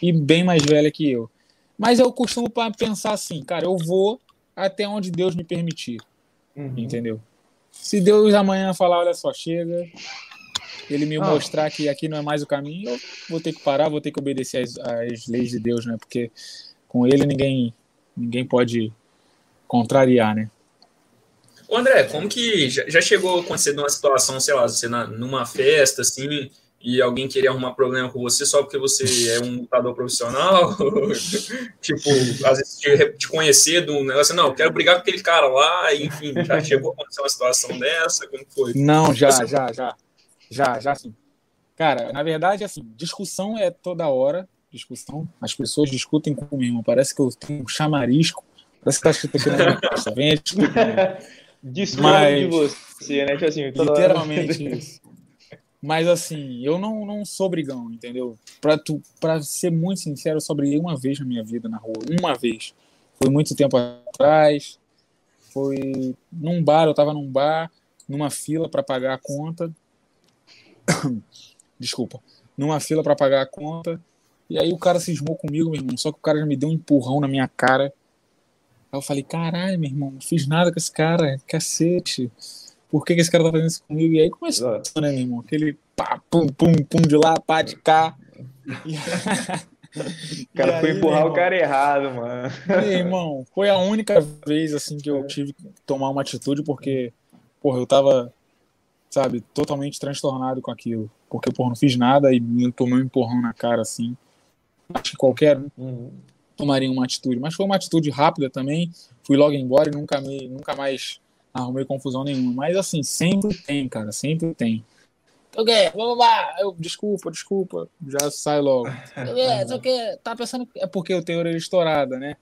e bem mais velha que eu. Mas eu costumo pensar assim, cara, eu vou até onde Deus me permitir, uhum. entendeu? Se Deus amanhã falar, olha só, chega, ele me mostrar que aqui não é mais o caminho, eu vou ter que parar, vou ter que obedecer às, às leis de Deus, né? Porque com ele ninguém ninguém pode contrariar, né? Ô André, como que já, já chegou a acontecer numa situação, sei lá, você na, numa festa, assim, e alguém queria arrumar problema com você só porque você é um lutador profissional? *laughs* tipo, às vezes te, te conhecer de um negócio, não, quero brigar com aquele cara lá, enfim, já *laughs* chegou a acontecer uma situação dessa? Como foi? Não, já, você... já, já. Já, já sim. Cara, na verdade, assim, discussão é toda hora, discussão. As pessoas discutem comigo, parece que eu tenho um chamarisco, parece que tá escrito aqui na minha *laughs* costa, vem Discordo Mas, de você, né? Tipo assim, literalmente hora... isso. Mas assim, eu não, não sou brigão, entendeu? Pra, tu, pra ser muito sincero, eu só briguei uma vez na minha vida na rua. Uma vez. Foi muito tempo atrás. Foi num bar, eu tava num bar, numa fila para pagar a conta. *coughs* Desculpa. Numa fila para pagar a conta. E aí o cara cismou comigo, meu irmão. Só que o cara já me deu um empurrão na minha cara. Aí eu falei, caralho, meu irmão, não fiz nada com esse cara, cacete por que, que esse cara tá fazendo isso comigo? E aí começou, né, meu irmão? Aquele pá, pum, pum, pum de lá, pá de cá. *laughs* E... O cara foi empurrar o cara errado, mano. E, irmão, foi a única vez assim que eu tive que tomar uma atitude, porque, porra, eu tava, sabe, totalmente transtornado com aquilo. Porque, porra, não fiz nada e me tomei um empurrão na cara, assim. Acho que qualquer um uhum. Tomaria uma atitude. Mas foi uma atitude rápida também. Fui logo embora e nunca, me, nunca mais arrumei confusão nenhuma. Mas assim, sempre tem, cara, sempre tem. O quê? Eu, desculpa, desculpa. Já sai logo. *laughs* O quê? Tá pensando é porque eu tenho orelha estourada, né?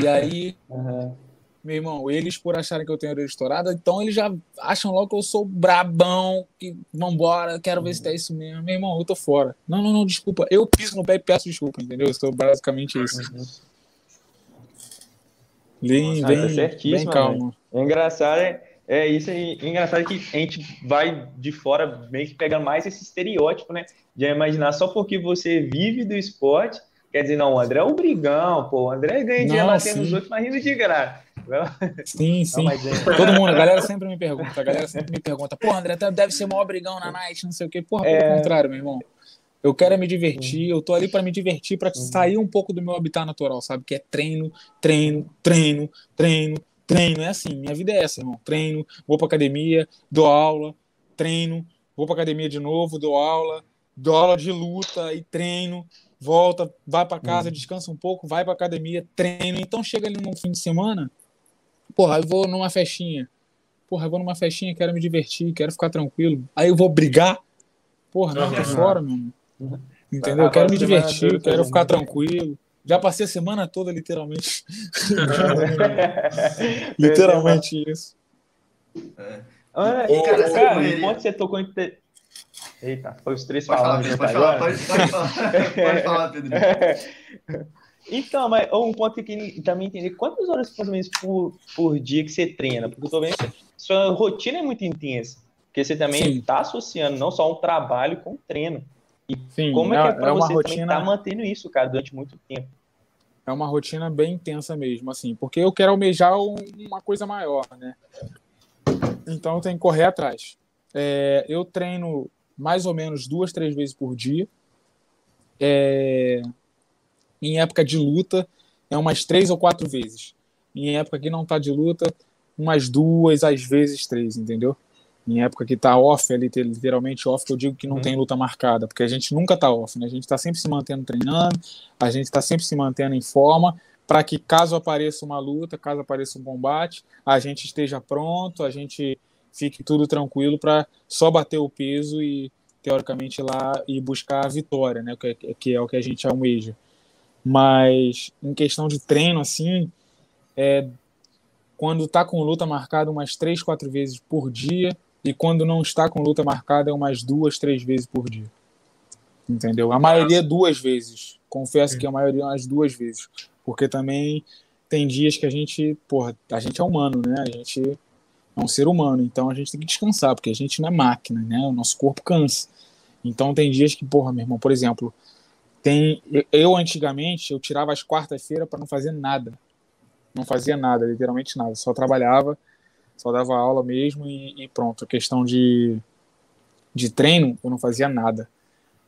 E aí, uhum. Meu irmão, eles por acharem que eu tenho orelha estourada, então eles já acham logo que eu sou brabão, que vambora, quero ver se tá isso mesmo. Meu irmão, eu tô fora. Não, não, não, desculpa. Eu piso no pé e peço desculpa, entendeu? Eu estou basicamente isso. Uhum. Bem, Nossa, bem, tá bem calmo. É engraçado é, é isso aí. É engraçado que a gente vai de fora meio que pegando mais esse estereótipo, né? De imaginar só porque você vive do esporte, quer dizer, não, o André é um brigão, pô, o André ganha dinheiro batendo os outros, mas rindo de graça. Sim, sim. Não, é... Todo mundo, a galera sempre me pergunta, a galera sempre me pergunta, pô, André, deve ser maior brigão na night, não sei o quê. Porra, pelo é... contrário, meu irmão. Eu quero é me divertir, eu tô ali para me divertir, para uhum. sair um pouco do meu habitat natural, sabe? Que é treino, treino, treino, treino, treino. É assim, minha vida é essa, irmão. Treino, vou pra academia, dou aula, treino, vou pra academia de novo, dou aula, dou aula de luta e treino, volta, vai para casa, uhum. descansa um pouco, vai pra academia, treino. Então chega ali no fim de semana, porra, eu vou numa festinha. Porra, eu vou numa festinha, quero me divertir, quero ficar tranquilo. Aí eu vou brigar. Porra, não, tô uhum. fora, mano. Entendeu? Eu quero me divertir, quero ficar tranquilo. Já passei a semana toda, literalmente. *laughs* literalmente isso. É. Olha, Ô, cara, cara enquanto você tocou em. Eita, foi os três pode falando. Falar, pode, falar, pode, pode, falar, *laughs* pode falar, Pedro. *laughs* Então, mas um ponto que também entender quantas horas mais ou menos por, por dia que você treina? Porque eu tô vendo que sua rotina é muito intensa. Porque você também está associando não só um trabalho com treino. E Sim, como é, é que é para é você rotina... estar tá mantendo isso, cara, durante muito tempo? É uma rotina bem intensa mesmo, assim, porque eu quero almejar uma coisa maior, né? Então tenho que correr atrás. É, eu treino mais ou menos duas, três vezes por dia. É, em época de luta, é umas três ou quatro vezes. Em época que não tá de luta, umas duas, às vezes três, entendeu? em época que está off, ali, literalmente off, eu digo que não uhum. tem luta marcada, porque a gente nunca está off, né? A gente está sempre se mantendo treinando, a gente está sempre se mantendo em forma, para que caso apareça uma luta, caso apareça um combate, a gente esteja pronto, a gente fique tudo tranquilo para só bater o peso e teoricamente ir lá e buscar a vitória, né? Que é, que é o que a gente almeja. Mas em questão de treino, assim, é, quando está com luta marcada umas três, quatro vezes por dia, e quando não está com luta marcada é umas duas, três vezes por dia. Entendeu? A maioria é duas vezes. Confesso que a maioria é umas duas vezes. Porque também tem dias que a gente, porra, a gente é humano, né? A gente é um ser humano, então a gente tem que descansar, porque a gente não é máquina, né? O nosso corpo cansa. Então tem dias que, porra, meu irmão, por exemplo, tem eu antigamente eu tirava as quartas-feiras para não fazer nada. Não fazia nada, literalmente nada, só trabalhava só dava aula mesmo e, e pronto. A questão de, de treino, eu não fazia nada.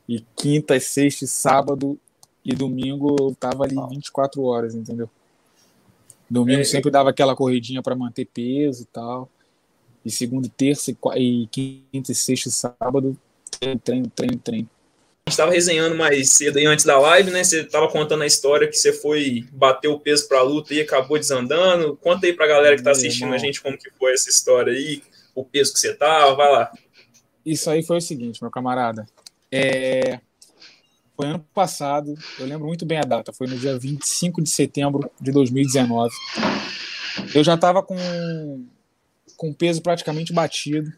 E quinta, sexta, sábado e domingo eu tava ali 24 horas, entendeu? Domingo é, sempre dava aquela corridinha para manter peso e tal. E segunda, terça e quinta, e sexta e sábado, treino, treino, treino, treino. A gente estava resenhando mais cedo aí antes da live, né? Você estava contando a história que você foi bater o peso para a luta e acabou desandando. Conta aí para a galera que está assistindo a gente como que foi essa história aí, o peso que você tava, vai lá. Isso aí foi o seguinte, meu camarada. É... Foi ano passado, eu lembro muito bem a data, foi no dia 25 de setembro de 2019. Eu já estava com com peso praticamente batido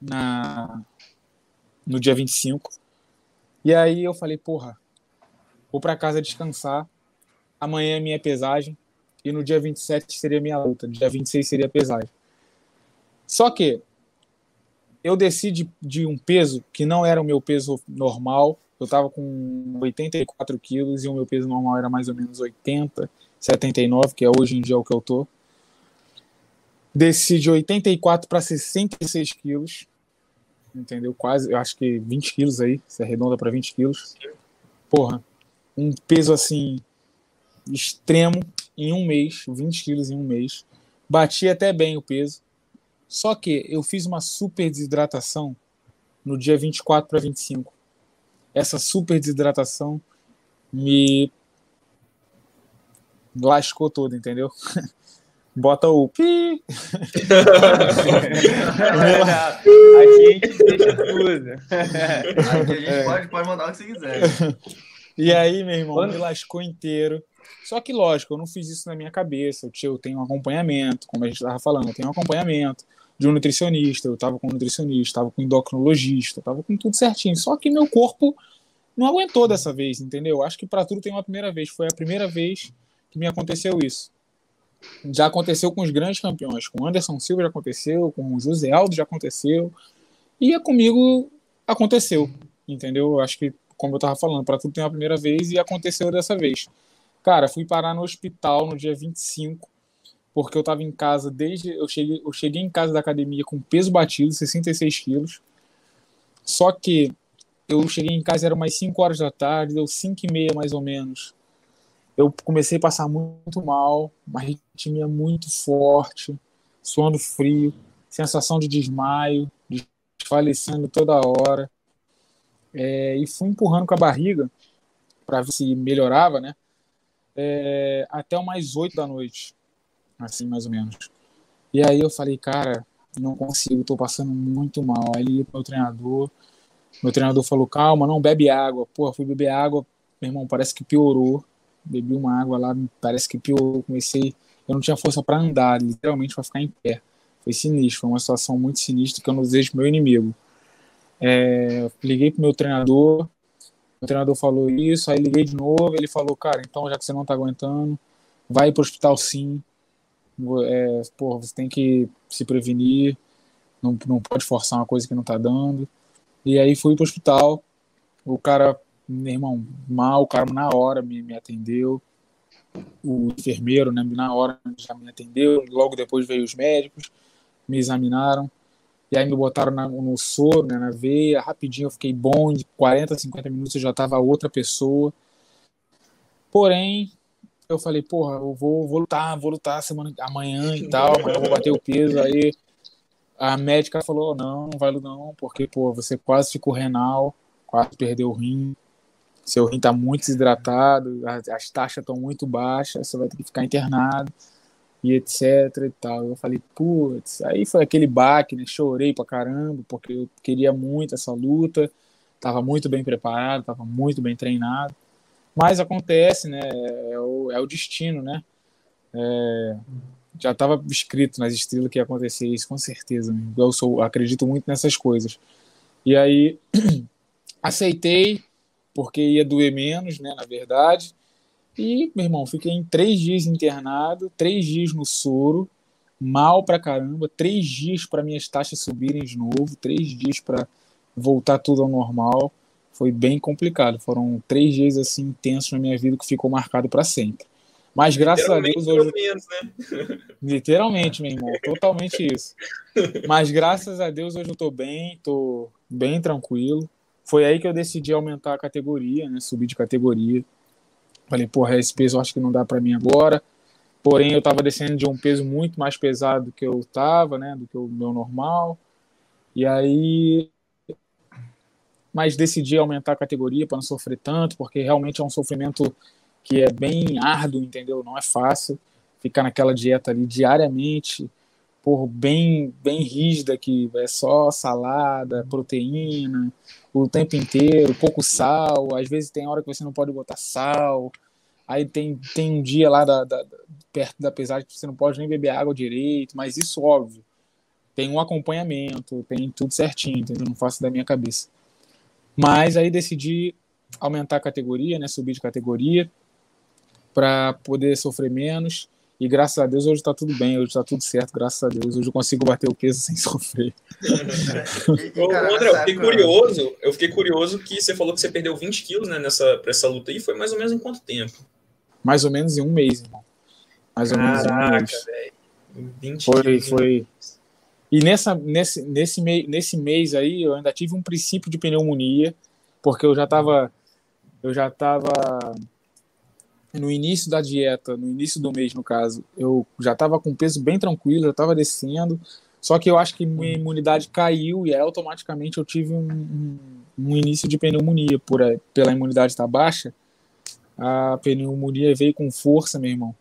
na no dia 25. E aí eu falei, porra, vou para casa descansar. Amanhã é minha pesagem e no dia 27 seria minha luta, dia 26 seria pesagem. Só que eu desci de, de um peso que não era o meu peso normal. Eu estava com 84 quilos e o meu peso normal era mais ou menos 80, 79, que é hoje em dia o que eu tô. Desci de 84 para 66 quilos. Entendeu? Quase, eu acho que 20 quilos aí, se arredonda para 20 quilos. Porra, um peso assim extremo em um mês, 20 quilos em um mês. Bati até bem o peso. Só que eu fiz uma super desidratação no dia 24 para 25. Essa super desidratação me lascou todo, entendeu? *laughs* bota o pi. Aqui *laughs* a gente deixa tudo. Aqui a gente pode, pode mandar o que você quiser. E aí, meu irmão, Quando... me lascou inteiro. Só que, lógico, eu não fiz isso na minha cabeça. Eu tenho um acompanhamento, como a gente estava falando, eu tenho um acompanhamento de um nutricionista, eu estava com um nutricionista, estava com um endocrinologista, estava com tudo certinho. Só que meu corpo não aguentou dessa vez, entendeu? Acho que para tudo tem uma primeira vez. Foi a primeira vez que me aconteceu isso. Já aconteceu com os grandes campeões. Com Anderson Silva já aconteceu, com José Aldo já aconteceu. E comigo aconteceu, entendeu? Acho que, como eu estava falando, para tudo tem uma primeira vez e aconteceu dessa vez. Cara, fui parar no hospital no dia 25, porque eu estava em casa desde. Eu cheguei, eu cheguei em casa da academia com peso batido, 66 quilos. Só que eu cheguei em casa, era umas 5 horas da tarde, deu 5 e meia mais ou menos eu comecei a passar muito mal, uma arritmia muito forte, suando frio, sensação de desmaio, desfalecendo toda hora. É, e fui empurrando com a barriga para ver se melhorava, né? É, até umas 8 da noite, assim mais ou menos. E aí eu falei, cara, não consigo, tô passando muito mal. Aí liguei pro meu treinador, meu treinador falou, calma, não bebe água. Pô, fui beber água, meu irmão, parece que piorou bebi uma água lá, parece que piorou, comecei, eu não tinha força para andar, literalmente para ficar em pé. Foi sinistro, foi uma situação muito sinistra que eu não desejo meu inimigo. É, liguei pro meu treinador, o treinador falou isso, aí liguei de novo, ele falou, cara, então já que você não tá aguentando, vai pro hospital sim. É, você tem que se prevenir, não, não pode forçar uma coisa que não tá dando. E aí fui pro hospital, o cara meu irmão, mal, o cara na hora me, me atendeu, o enfermeiro, né, na hora já me atendeu, logo depois veio os médicos, me examinaram, e aí me botaram na, no soro, né, na veia, rapidinho eu fiquei bom, de 40, 50 minutos eu já tava outra pessoa, porém, eu falei, porra, eu vou, vou lutar, vou lutar semana, amanhã e *laughs* tal, amanhã eu vou bater o peso, aí a médica falou, não, não vai não, porque, pô, você quase ficou renal, quase perdeu o rim, seu rim está muito desidratado, as taxas estão muito baixas, você vai ter que ficar internado e etc e tal. Eu falei, putz, aí foi aquele baque, né? Chorei pra caramba, porque eu queria muito essa luta, estava muito bem preparado, estava muito bem treinado. Mas acontece, né? É o, é o destino, né? É, já estava escrito nas estrelas que ia acontecer isso, com certeza. Eu sou, acredito muito nessas coisas. E aí *clears throat* aceitei, porque ia doer menos, né, na verdade. E, meu irmão, fiquei em três dias internado, três dias no soro, mal pra caramba, três dias para minhas taxas subirem de novo, três dias para voltar tudo ao normal. Foi bem complicado. Foram três dias assim intensos na minha vida que ficou marcado para sempre. Mas graças a Deus hoje. Menos, né? *laughs* Literalmente, meu irmão, totalmente isso. Mas graças a Deus hoje eu tô bem, tô bem tranquilo. Foi aí que eu decidi aumentar a categoria, né? Subir de categoria. Falei, porra, esse peso eu acho que não dá para mim agora. Porém, eu tava descendo de um peso muito mais pesado do que eu tava, né? Do que o meu normal. E aí. Mas decidi aumentar a categoria para não sofrer tanto, porque realmente é um sofrimento que é bem árduo, entendeu? Não é fácil ficar naquela dieta ali diariamente, por bem bem rígida que é só salada, proteína, o tempo inteiro, pouco sal, às vezes tem hora que você não pode botar sal. Aí tem, tem um dia lá da, da, perto da pesagem que você não pode nem beber água direito, mas isso óbvio. Tem um acompanhamento, tem tudo certinho, entendeu? Não faço da minha cabeça. Mas aí decidi aumentar a categoria, né? Subir de categoria para poder sofrer menos. E graças a Deus hoje está tudo bem, hoje está tudo certo, graças a Deus. Hoje eu consigo bater o peso *laughs* sem sofrer. *laughs* Ô, André, eu fiquei curioso, eu fiquei curioso que você falou que você perdeu 20 quilos né, nessa, pra essa luta aí, foi mais ou menos em quanto tempo? Mais ou menos em um mês, irmão. Mais ou Caraca, menos em um mês. Véio. foi, foi. E nessa, nesse, nesse, mei, nesse mês aí, eu ainda tive um princípio de pneumonia, porque eu já estava eu já tava no início da dieta, no início do mês, no caso, eu já estava com peso bem tranquilo, já estava descendo, só que eu acho que minha imunidade caiu e aí automaticamente eu tive um, um, um início de pneumonia por, pela imunidade estar tá baixa. A pneumonia veio com força, meu irmão.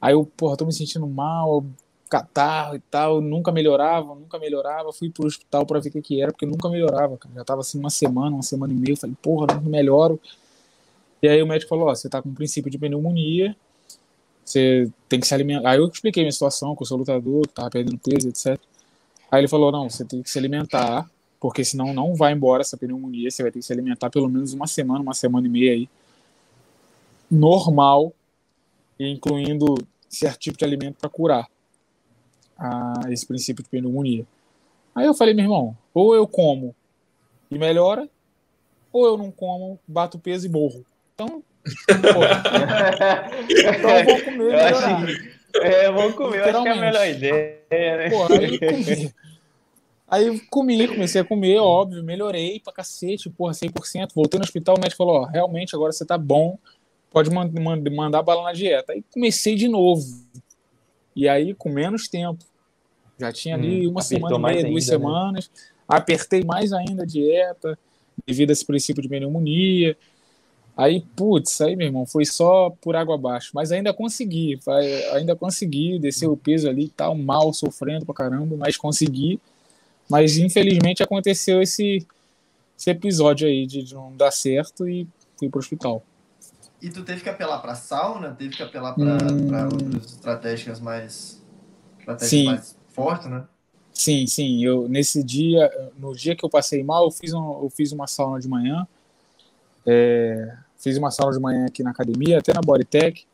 Aí eu, porra, tô me sentindo mal, catarro e tal, nunca melhorava, nunca melhorava. Fui pro hospital para ver o que, que era, porque nunca melhorava, cara. Já tava assim uma semana, uma semana e meia. Falei, porra, não melhoro. E aí o médico falou: Ó, você tá com um princípio de pneumonia, você tem que se alimentar. Aí eu expliquei minha situação, que eu sou lutador, que tava perdendo peso, etc. Aí ele falou: Não, você tem que se alimentar, porque senão não vai embora essa pneumonia, você vai ter que se alimentar pelo menos uma semana, uma semana e meia aí. Normal, incluindo certo tipo de alimento para curar a, esse princípio de pneumonia. Aí eu falei, meu irmão, ou eu como e melhora, ou eu não como, bato peso e morro. Então, então *laughs* eu vou comer. Eu acho, é, eu vou comer, acho que é a melhor ideia. Né? Pô, aí comi. Aí comi, comecei a comer, óbvio, melhorei pra cacete, porra, 100%. Voltei no hospital, o médico falou: ó, realmente agora você tá bom, pode mand mandar bala na dieta. Aí comecei de novo. E aí, com menos tempo. Já tinha ali hum, uma semana e meia, duas ainda, né? semanas. Apertei mais ainda a dieta, devido a esse princípio de pneumonia. Aí, putz, aí, meu irmão, foi só por água abaixo. Mas ainda consegui, ainda consegui descer o peso ali, tal, mal, sofrendo pra caramba, mas consegui. Mas infelizmente aconteceu esse, esse episódio aí de não dar certo e fui pro hospital. E tu teve que apelar pra sauna? Teve que apelar pra, hum... pra outras estratégias mais. Estratégias Sim. mais fortes, né? Sim, sim. Eu, nesse dia, no dia que eu passei mal, eu fiz, um, eu fiz uma sauna de manhã. É, Fiz uma sala de manhã aqui na academia, até na Bodytech.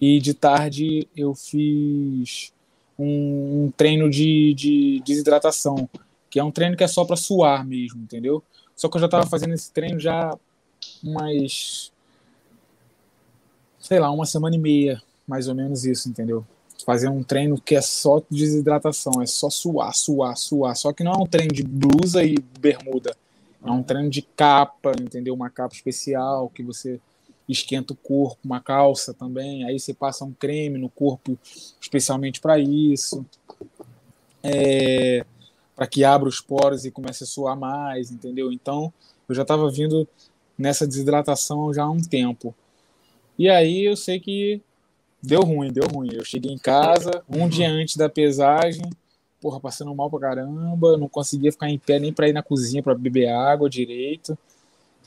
E de tarde eu fiz um, um treino de, de, desidratação, que é um treino que é só para suar mesmo, entendeu? Só que eu já estava fazendo esse treino já umas. sei lá, uma semana e meia, mais ou menos isso, entendeu? Fazer um treino que é só desidratação, é só suar, suar, suar. Só que não é um treino de blusa e bermuda. É um treino de capa, entendeu? Uma capa especial que você esquenta o corpo, uma calça também. Aí você passa um creme no corpo especialmente para isso. É, para que abra os poros e comece a suar mais, entendeu? Então, eu já estava vindo nessa desidratação já há um tempo. E aí eu sei que deu ruim, deu ruim. Eu cheguei em casa um dia antes da pesagem, porra, passando mal pra caramba, não conseguia ficar em pé nem pra ir na cozinha pra beber água direito,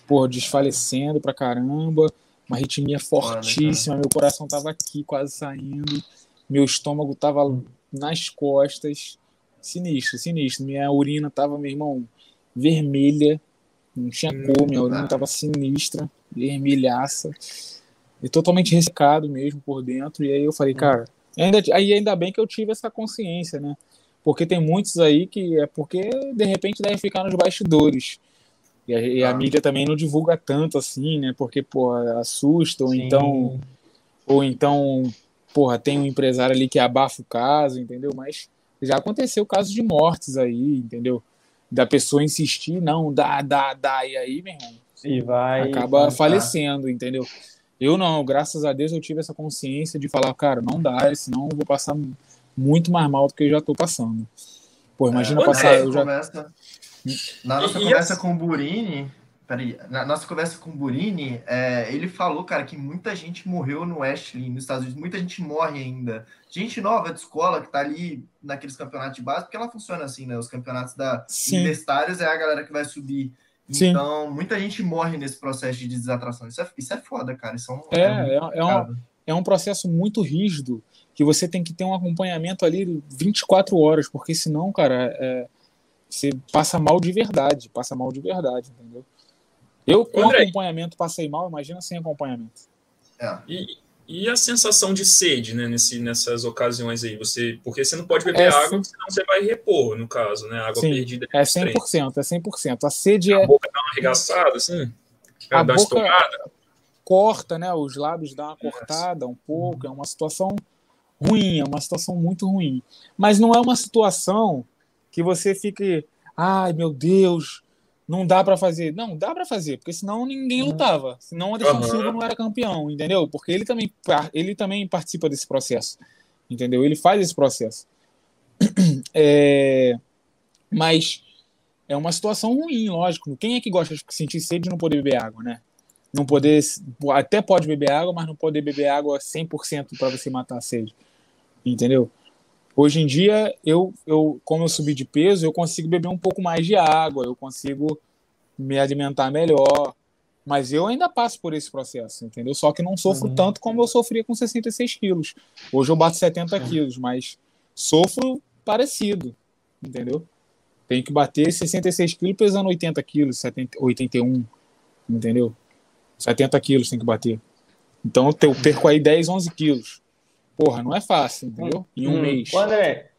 porra, desfalecendo pra caramba, uma arritmia fortíssima, meu coração tava aqui quase saindo, meu estômago tava nas costas, sinistro, sinistro, minha urina tava, meu irmão, vermelha, não tinha cor, minha urina tava sinistra, vermelhaça, e totalmente ressecado mesmo por dentro, e aí eu falei, cara, ainda, aí ainda bem que eu tive essa consciência, né, porque tem muitos aí que é porque de repente deve ficar nos bastidores. E a, e a ah. mídia também não divulga tanto assim, né? Porque, pô, assusta, ou então Ou então, porra, tem um empresário ali que abafa o caso, entendeu? Mas já aconteceu casos de mortes aí, entendeu? Da pessoa insistir, não, dá, dá, dá, e aí, meu irmão, e vai acaba vai, falecendo, tá. entendeu? Eu não, graças a Deus eu tive essa consciência de falar, cara, não dá, senão eu vou passar muito mais mal do que eu já tô passando. Pô, imagina é, passar. Eu já... Começa, na nossa e, conversa e... com o Burini, peraí, na nossa conversa com o Burini, é, ele falou, cara, que muita gente morreu no Ashley, nos Estados Unidos, muita gente morre ainda. Gente nova de escola que tá ali naqueles campeonatos de base, porque ela funciona assim, né? Os campeonatos da universitários é a galera que vai subir. Sim. Então, muita gente morre nesse processo de desatração. Isso é, isso é foda, cara. Isso é, um, é, é, é, é um, é um processo muito rígido que você tem que ter um acompanhamento ali 24 horas, porque senão, cara, é, você passa mal de verdade, passa mal de verdade, entendeu? Eu com André, acompanhamento passei mal, imagina sem acompanhamento. É. E, e a sensação de sede, né, nesse, nessas ocasiões aí? Você, porque você não pode beber é, água, senão você vai repor, no caso, né? Água sim, perdida. É 100%, é 100%. A sede a é... A boca dá uma arregaçada, assim? A boca corta, né? Os lábios dão uma cortada um pouco, é uma situação ruim, é uma situação muito ruim. Mas não é uma situação que você fique, ai meu Deus, não dá para fazer. Não, dá para fazer, porque senão ninguém uhum. lutava. Senão o Anderson uhum. Silva não era campeão, entendeu? Porque ele também, ele também participa desse processo, entendeu? Ele faz esse processo. *clears throat* É... Mas é uma situação ruim, lógico. Quem é que gosta de sentir sede e não poder beber água, né? Não poder, até pode beber água, mas não poder beber água 100% para você matar a sede entendeu? Hoje em dia, eu, eu, como eu subi de peso, eu consigo beber um pouco mais de água, eu consigo me alimentar melhor, mas eu ainda passo por esse processo, entendeu? Só que não sofro uhum. tanto como eu sofria com 66 quilos. Hoje eu bato 70 quilos, mas sofro parecido, entendeu? Tenho que bater 66 quilos pesando 80 quilos, 70, 81, entendeu? 70 quilos tem que bater. Então eu perco aí 10, 11 quilos. Porra, não é fácil, entendeu? Em um hum. mês. André,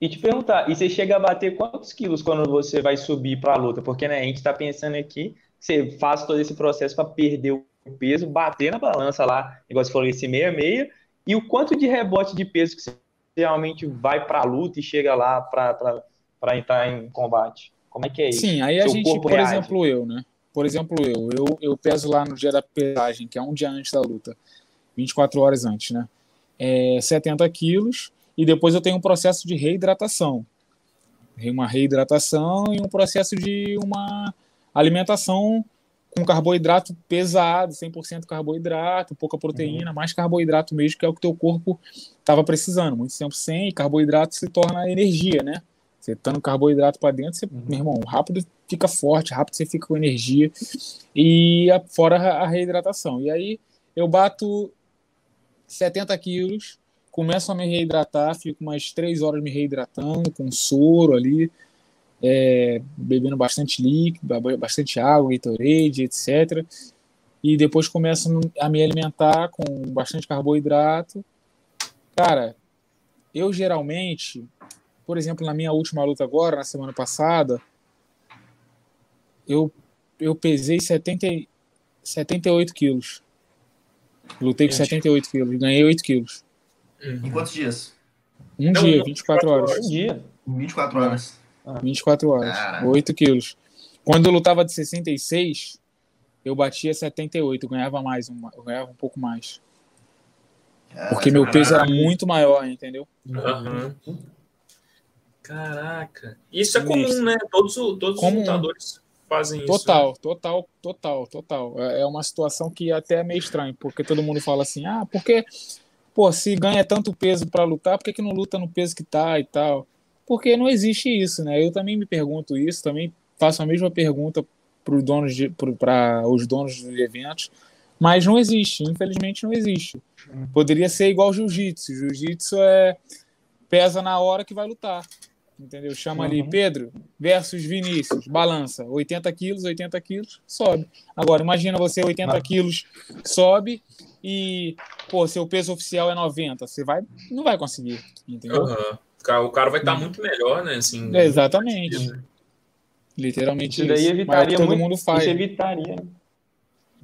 e te perguntar, e você chega a bater quantos quilos quando você vai subir para a luta? Porque né, a gente está pensando aqui, você faz todo esse processo para perder o peso, bater na balança lá, igual você falou, esse meia-meia, e o quanto de rebote de peso que você realmente vai para a luta e chega lá para entrar em combate? Como é que é isso? Sim, aí a Seu gente, por reage. exemplo, eu, né? Por exemplo, eu, eu, eu peso lá no dia da pesagem, que é um dia antes da luta, 24 horas antes, né? É, 70 quilos e depois eu tenho um processo de reidratação. Uma reidratação e um processo de uma alimentação com carboidrato pesado, 100% carboidrato, pouca proteína, uhum. mais carboidrato mesmo, que é o que teu corpo estava precisando. Muito tempo sem, carboidrato se torna energia, né? Você estando carboidrato para dentro, você, uhum. meu irmão, rápido fica forte, rápido você fica com energia. E fora a reidratação. E aí eu bato 70 quilos, começo a me reidratar, fico umas três horas me reidratando com soro ali, é, bebendo bastante líquido, bastante água, Gatorade, etc. E depois começo a me alimentar com bastante carboidrato. Cara, eu geralmente, por exemplo, na minha última luta agora, na semana passada, eu, eu pesei 70, 78 quilos. Lutei com 78 quilos, ganhei 8 quilos. Em quantos dias? Um não, dia, 24 horas. Um dia. 24 horas. Ah. 24 horas. Caraca. 8 quilos. Quando eu lutava de 66, eu batia 78, eu ganhava mais, eu ganhava um pouco mais. Porque meu peso era muito maior, entendeu? Uhum. Caraca. Isso é comum, né? Todos, todos os lutadores fazem isso. Total, né? total, total, total. É, é uma situação que até é meio estranho, porque todo mundo fala assim, ah, porque, pô, se ganha tanto peso para lutar, por que, que não luta no peso que tá e tal? Porque não existe isso, né? Eu também me pergunto isso, também faço a mesma pergunta para os donos de, os donos eventos, mas não existe, infelizmente não existe. Poderia ser igual jiu-jitsu. Jiu-jitsu é pesa na hora que vai lutar. Entendeu? Chama uhum. ali Pedro versus Vinícius, balança, 80 quilos, 80 quilos, sobe. Agora, imagina você 80 ah. quilos, sobe e, pô, seu peso oficial é 90, você vai, não vai conseguir, entendeu? Uhum. O cara vai estar tá muito melhor, né? Assim, é, exatamente. Né? Literalmente isso. Daí evitaria todo muito, mundo faz. Isso evitaria.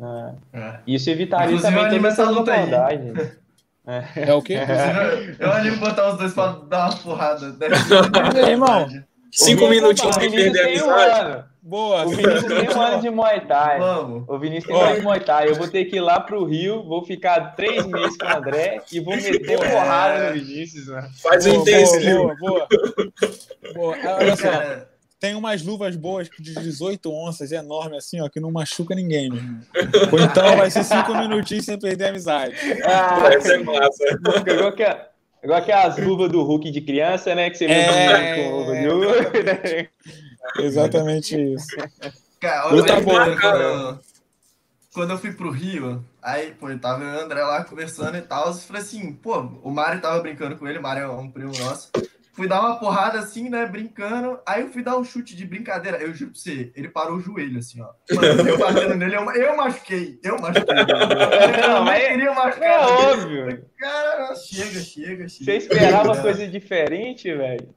É. É. Isso evitaria Inclusive, também toda essa desigualdade. É, é o quê? *laughs* Eu, eu animo botar os dois pra dar uma porrada. Ei, *laughs* irmão. Cinco minutinhos sem perder a amizade. Boa. O Vinícius tem um ano de Muay Thai. Vamos. O Vinícius tem um ano de Muay Thai. Eu vou ter que ir lá pro Rio, vou ficar três meses com o André e vou meter boa. porrada no Vinícius, mano. Faz um intensivo. Boa, boa, boa. Olha só. Tem umas luvas boas de 18 onças, enorme assim, ó, que não machuca ninguém, meu irmão. *laughs* Ou então vai ser cinco minutinhos sem perder a amizade. Ah, vai ser massa. Igual que, igual que as luvas do Hulk de criança, né? Que você é... com luva de luva. Exatamente isso. Cara, olha, tá bom, quando, quando eu fui pro Rio, aí, pô, eu tava o André lá conversando e tal, eu falei assim, pô, o Mário tava brincando com ele, o Mário é um primo nosso. Fui dar uma porrada assim, né, brincando. Aí eu fui dar um chute de brincadeira. Eu juro pra você, ele parou o joelho assim, ó. Mano, eu batendo nele, eu, eu machuquei. Eu machuquei. *laughs* Eu não, mas queria machucar. É óbvio. Cara, chega, chega, chega. Você esperava coisa diferente, velho?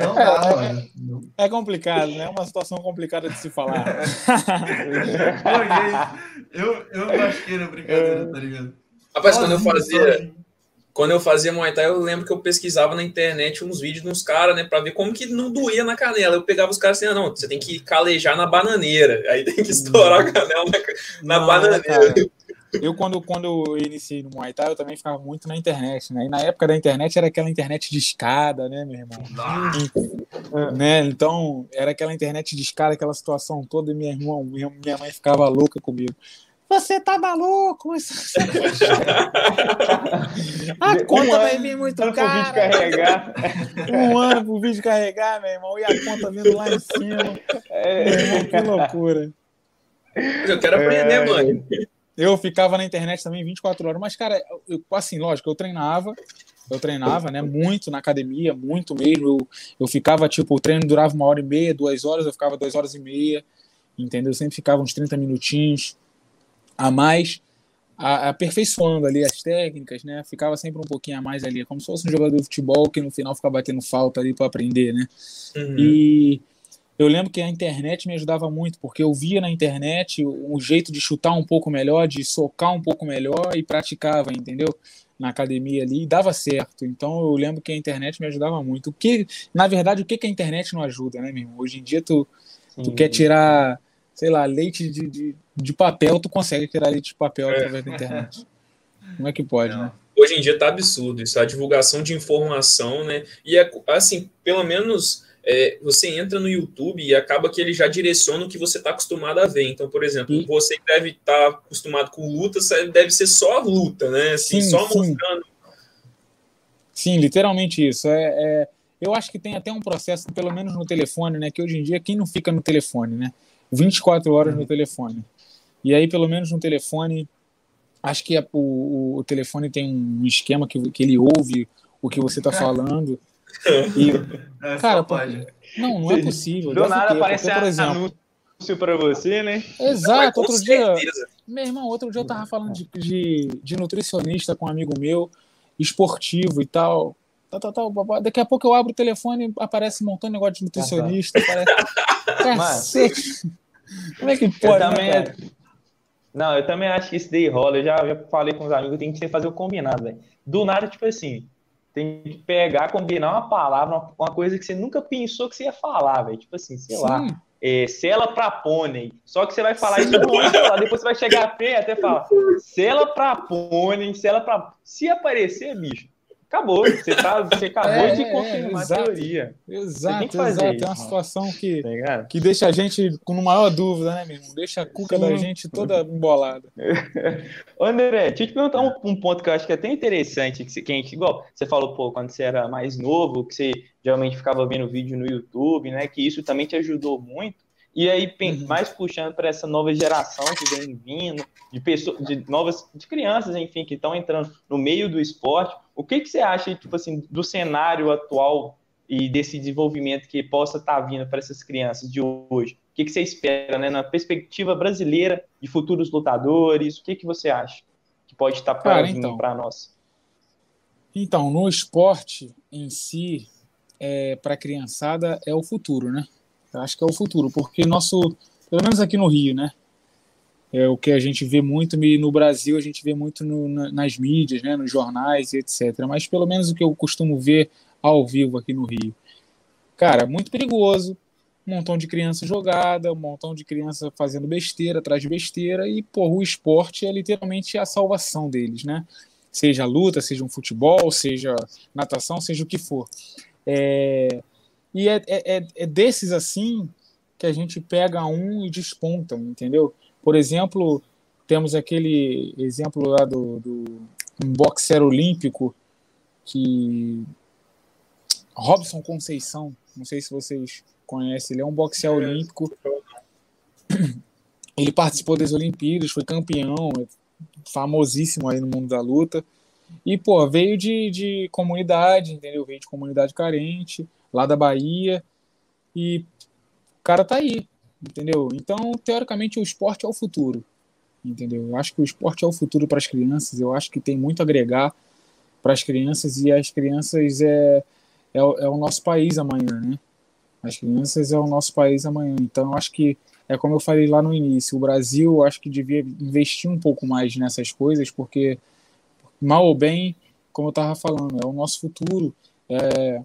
Não dá, mano. É complicado, né? É uma situação complicada de se falar. *laughs* eu, eu machuquei na brincadeira, tá ligado? Rapaz, quando eu fazia quando eu fazia Muay Thai, eu lembro que eu pesquisava na internet uns vídeos dos caras, né, pra ver como que não doía na canela. Eu pegava os caras assim, ah, não, você tem que calejar na bananeira. Aí tem que estourar a canela na, na não, bananeira. Cara, eu, quando, quando eu iniciei no Muay Thai, eu também ficava muito na internet, né? E na época da internet era aquela internet de escada, né, meu irmão? Né? Então, era aquela internet de escada, aquela situação toda, e minha irmã, minha mãe ficava louca comigo. Você tá maluco? *laughs* a conta um vai vir muito cara. Vídeo carregar. *laughs* um ano pro vídeo carregar, meu irmão, e a conta vindo lá em cima. É. Irmão, que loucura. Eu quero aprender, é. mãe. Eu ficava na internet também 24 horas, mas, cara, eu, assim, lógico, eu treinava, eu treinava, né, muito na academia, muito mesmo. Eu, eu ficava, tipo, o treino durava uma hora e meia, duas horas, eu ficava duas horas e meia, entendeu? Eu sempre ficava uns 30 minutinhos a mais, a, aperfeiçoando ali as técnicas, né? Ficava sempre um pouquinho a mais ali, como se fosse um jogador de futebol que no final fica batendo falta ali para aprender, né? Uhum. E eu lembro que a internet me ajudava muito, porque eu via na internet um jeito de chutar um pouco melhor, de socar um pouco melhor e praticava, entendeu? Na academia ali, e dava certo. Então eu lembro que a internet me ajudava muito. O que, na verdade, o que, que a internet não ajuda, né, meu irmão? Hoje em dia tu, tu quer tirar sei lá, leite de, de, de papel, tu consegue tirar leite de papel é. através da internet. Como é que pode, Não. né? Hoje em dia tá absurdo isso, a divulgação de informação, né? E é assim, pelo menos é, você entra no YouTube e acaba que ele já direciona o que você está acostumado a ver. Então, por exemplo, sim. você deve estar tá acostumado com luta, deve ser só a luta, né? Assim, sim, só sim. mostrando. Sim, literalmente isso. É, é, eu acho que tem até um processo, pelo menos no telefone, né? Que hoje em dia, quem não fica no telefone, né? 24 horas no telefone. E aí, pelo menos no telefone, acho que a, o, o telefone tem um esquema que, que ele ouve o que você está *laughs* falando. *laughs* E, é, cara, pode. não, não é possível. Do nada aparece por exemplo, anúncio para você, né? Exato. Outro dia, meu irmão, outro dia eu tava falando de, de, de nutricionista com um amigo meu, esportivo e tal. Tal, tal, tal, Daqui a pouco eu abro o telefone e aparece um montão de negócio de nutricionista. Aparece... *laughs* Cacete. Como é que pode, eu também, né, Não, eu também acho que isso daí rola. Eu já, já falei com os amigos, tem que fazer o combinado, velho. Do nada, tipo assim, tem que pegar, combinar uma palavra, uma, uma coisa que você nunca pensou que você ia falar, velho. Tipo assim, sei Sim. lá. É, sela pra pônei. Só que você vai falar isso falar. Depois você vai chegar perto e falar sela pra pônei, sela pra. Se aparecer, bicho, acabou. Você, tá, você acabou é, de confirmar é, a teoria. Exato, exato. Isso, é uma situação que, tá que deixa a gente com maior dúvida, né, mesmo? Deixa a cuca Sim. da gente toda embolada. *laughs* André, deixa eu te perguntar um, um, ponto que eu acho que é até interessante, que, que a gente, igual você falou, pô, quando você era mais novo, que você geralmente ficava vendo vídeo no YouTube, né? Que isso também te ajudou muito. E aí, uhum. mais puxando para essa nova geração que vem vindo, de pessoas, de novas, de crianças, enfim, que estão entrando no meio do esporte, o que, que você acha, tipo assim, do cenário atual e desse desenvolvimento que possa estar tá vindo para essas crianças de hoje? O que, que você espera, né, na perspectiva brasileira de futuros lutadores? O que, que você acha que pode estar tá para então, nós? Então, no esporte em si, é, para a criançada, é o futuro, né? Eu acho que é o futuro, porque nosso, pelo menos aqui no Rio, né? É o que a gente vê muito no Brasil, a gente vê muito no, nas mídias, né, nos jornais, etc. Mas pelo menos o que eu costumo ver ao vivo aqui no Rio. Cara, muito perigoso, um montão de criança jogada, um montão de criança fazendo besteira atrás de besteira, e pô, o esporte é literalmente a salvação deles, né? Seja luta, seja um futebol, seja natação, seja o que for. É... E é, é, é, é desses assim que a gente pega um e desponta, entendeu? Por exemplo, temos aquele exemplo lá do, do um boxer olímpico que Robson Conceição, não sei se vocês conhecem, ele é um boxer olímpico. Ele participou das Olimpíadas, foi campeão, é famosíssimo aí no mundo da luta. E, pô, veio de, de comunidade, entendeu? Veio de comunidade carente, lá da Bahia. E o cara tá aí, entendeu? Então, teoricamente, o esporte é o futuro, entendeu? Eu acho que o esporte é o futuro para as crianças, eu acho que tem muito a agregar para as crianças e as crianças é, é, é, o nosso país amanhã, né? As crianças é o nosso país amanhã. Então, eu acho que é como eu falei lá no início, o Brasil, eu acho que devia investir um pouco mais nessas coisas, porque mal ou bem, como eu estava falando, é o nosso futuro, é,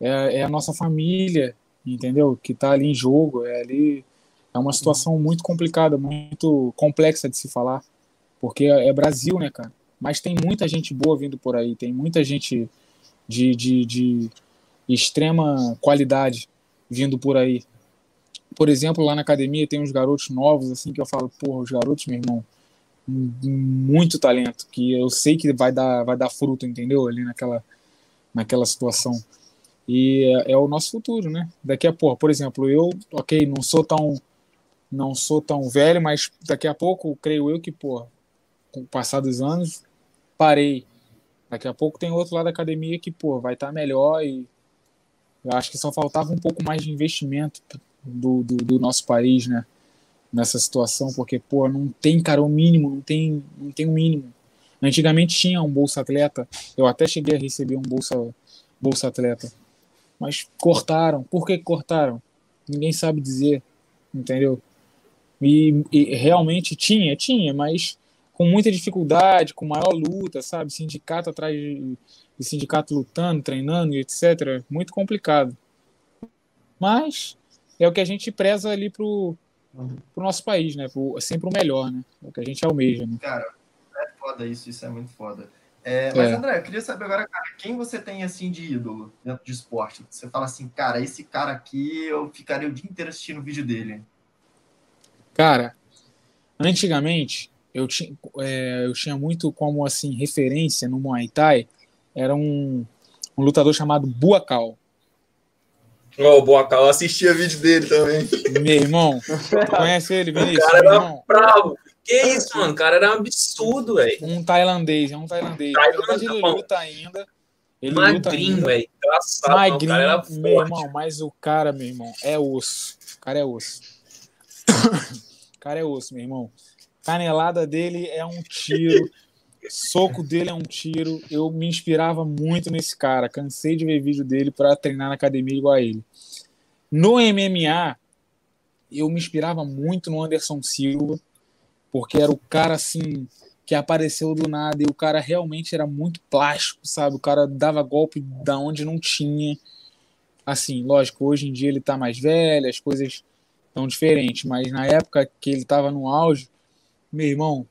é, é a nossa família, entendeu? Que está ali em jogo, é ali é uma situação muito complicada, muito complexa de se falar, porque é Brasil, né, cara? Mas tem muita gente boa vindo por aí, tem muita gente de, de, de extrema qualidade vindo por aí. Por exemplo, lá na academia tem uns garotos novos, assim, que eu falo, porra, os garotos, meu irmão, muito talento, que eu sei que vai dar, vai dar fruto, entendeu? Ali naquela, naquela situação. E é, é, o nosso futuro, né? Daqui a pouco, por exemplo, eu, ok, não sou tão não sou tão velho, mas daqui a pouco, creio eu que, pô, com o passar dos anos, parei. Daqui a pouco tem outro lado da academia que, pô, vai estar tá melhor e eu acho que só faltava um pouco mais de investimento do, do, do nosso país, né? Nessa situação, porque, pô, não tem, cara, o mínimo, não tem, não tem o mínimo. Antigamente tinha um Bolsa Atleta, eu até cheguei a receber um Bolsa, bolsa Atleta mas cortaram. Por que cortaram? Ninguém sabe dizer, entendeu? E, e, realmente tinha, tinha, mas com muita dificuldade, com maior luta, sabe? Sindicato atrás de, de sindicato lutando, treinando e etc. Muito complicado. Mas é o que a gente preza ali pro, pro nosso país, né? Pro, sempre o melhor, né? É o que a gente almeja, né? Cara, é foda isso, isso é muito foda. É, mas, é. André, eu queria saber agora, cara, quem você tem assim de ídolo dentro de esporte? Você fala assim, cara, esse cara aqui eu ficaria o dia inteiro assistindo o vídeo dele. Cara, antigamente eu tinha, é, eu tinha muito como assim referência no Muay Thai, era um, um lutador chamado Buacal. Oh, o Buacal, eu assistia vídeo dele também. Meu irmão, conhece ele, *laughs* Vinícius? O cara era bravo. Que isso, mano? O cara era um absurdo, velho. Um tailandês, é um tailandês. Tailandês ele luta ainda. Ele Magrinho, velho. Engraçado. Magrinho, cara era forte. meu irmão, mas o cara, meu irmão, é osso. O cara é osso. *coughs* o cara é osso, meu irmão. Canelada dele é um tiro. Soco dele é um tiro. Eu me inspirava muito nesse cara. Cansei de ver vídeo dele para treinar na academia igual a ele. No MMA, eu me inspirava muito no Anderson Silva porque era o cara assim que apareceu do nada e o cara realmente era muito plástico, sabe? O cara dava golpe da onde não tinha. Assim, lógico, hoje em dia ele tá mais velho, as coisas estão diferentes, mas na época que ele tava no auge, meu irmão,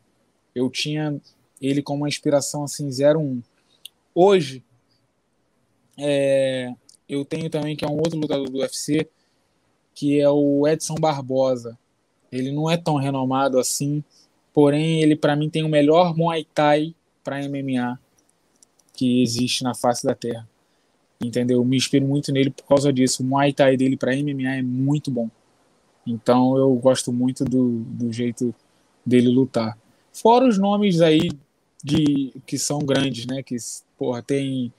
eu tinha ele como uma inspiração assim 01. Hoje é, eu tenho também que é um outro lutador do UFC, que é o Edson Barbosa. Ele não é tão renomado assim, porém ele para mim tem o melhor Muay Thai para MMA que existe na face da Terra. Entendeu? Eu me inspiro muito nele por causa disso. O Muay Thai dele para MMA é muito bom. Então eu gosto muito do, do jeito dele lutar. Fora os nomes aí de que são grandes, né? Que porra, tem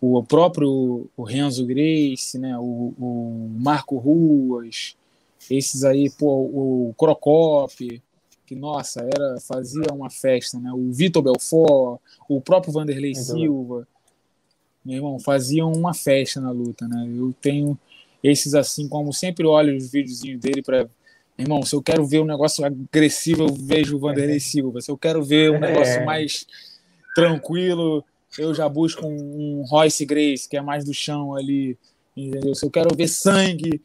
o próprio o Renzo Grace, né? O, o Marco Ruas, esses aí, pô, o Crocop, que nossa, era fazia uma festa, né? O Vitor Belfort, o próprio Vanderlei Silva, meu irmão, faziam uma festa na luta, né? Eu tenho esses assim, como sempre olho os videozinhos dele para Irmão, se eu quero ver um negócio agressivo, eu vejo o Vanderlei *laughs* Silva. Se eu quero ver um negócio é. mais tranquilo, eu já busco um, um Royce Grace, que é mais do chão ali, entendeu? Se eu quero ver sangue,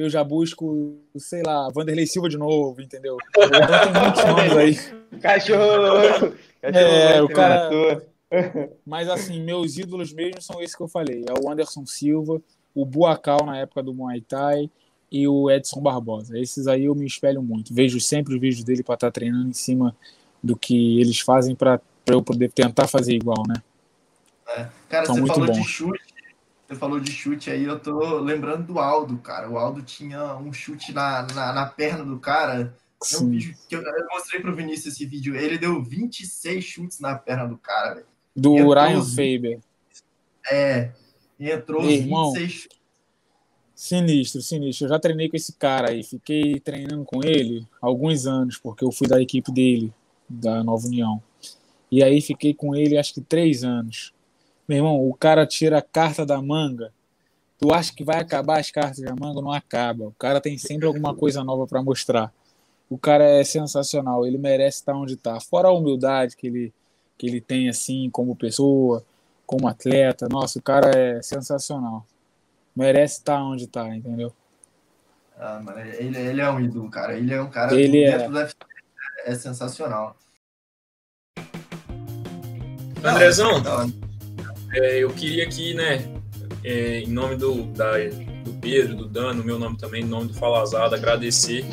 eu já busco, sei lá, Vanderlei Silva de novo, entendeu? Então tem muitos nomes aí. *laughs* Cachorro! é, o cara. Mas assim, meus ídolos mesmo são esses que eu falei. É o Anderson Silva, o Buacal na época do Muay Thai e o Edson Barbosa. Esses aí eu me espelho muito. Vejo sempre os vídeos dele para estar tá treinando em cima do que eles fazem para eu poder tentar fazer igual, né? É. Cara, São você falou bons. de chute. Você falou de chute aí, eu tô lembrando do Aldo, cara. O Aldo tinha um chute na, na, na perna do cara. Vídeo que eu, eu mostrei pro Vinícius esse vídeo. Ele deu 26 chutes na perna do cara, velho. Do Ryan Faber. É. Entrou Irmão, 26 Sinistro, sinistro. Eu já treinei com esse cara aí. Fiquei treinando com ele alguns anos, porque eu fui da equipe dele, da Nova União. E aí fiquei com ele acho que três anos. Meu irmão, o cara tira a carta da manga. Tu acha que vai acabar as cartas da manga? Não acaba. O cara tem sempre alguma coisa nova para mostrar. O cara é sensacional. Ele merece estar onde está. Fora a humildade que ele, que ele tem, assim, como pessoa, como atleta. Nossa, o cara é sensacional merece estar onde está, entendeu? Ah, mano, ele, ele é um ídolo, cara. Ele é um cara ele é... do UFC, é sensacional. Andrezão, é, eu queria aqui, né, é, em nome do, da, do Pedro, do Dano, meu nome também, em nome do Falazada, agradecer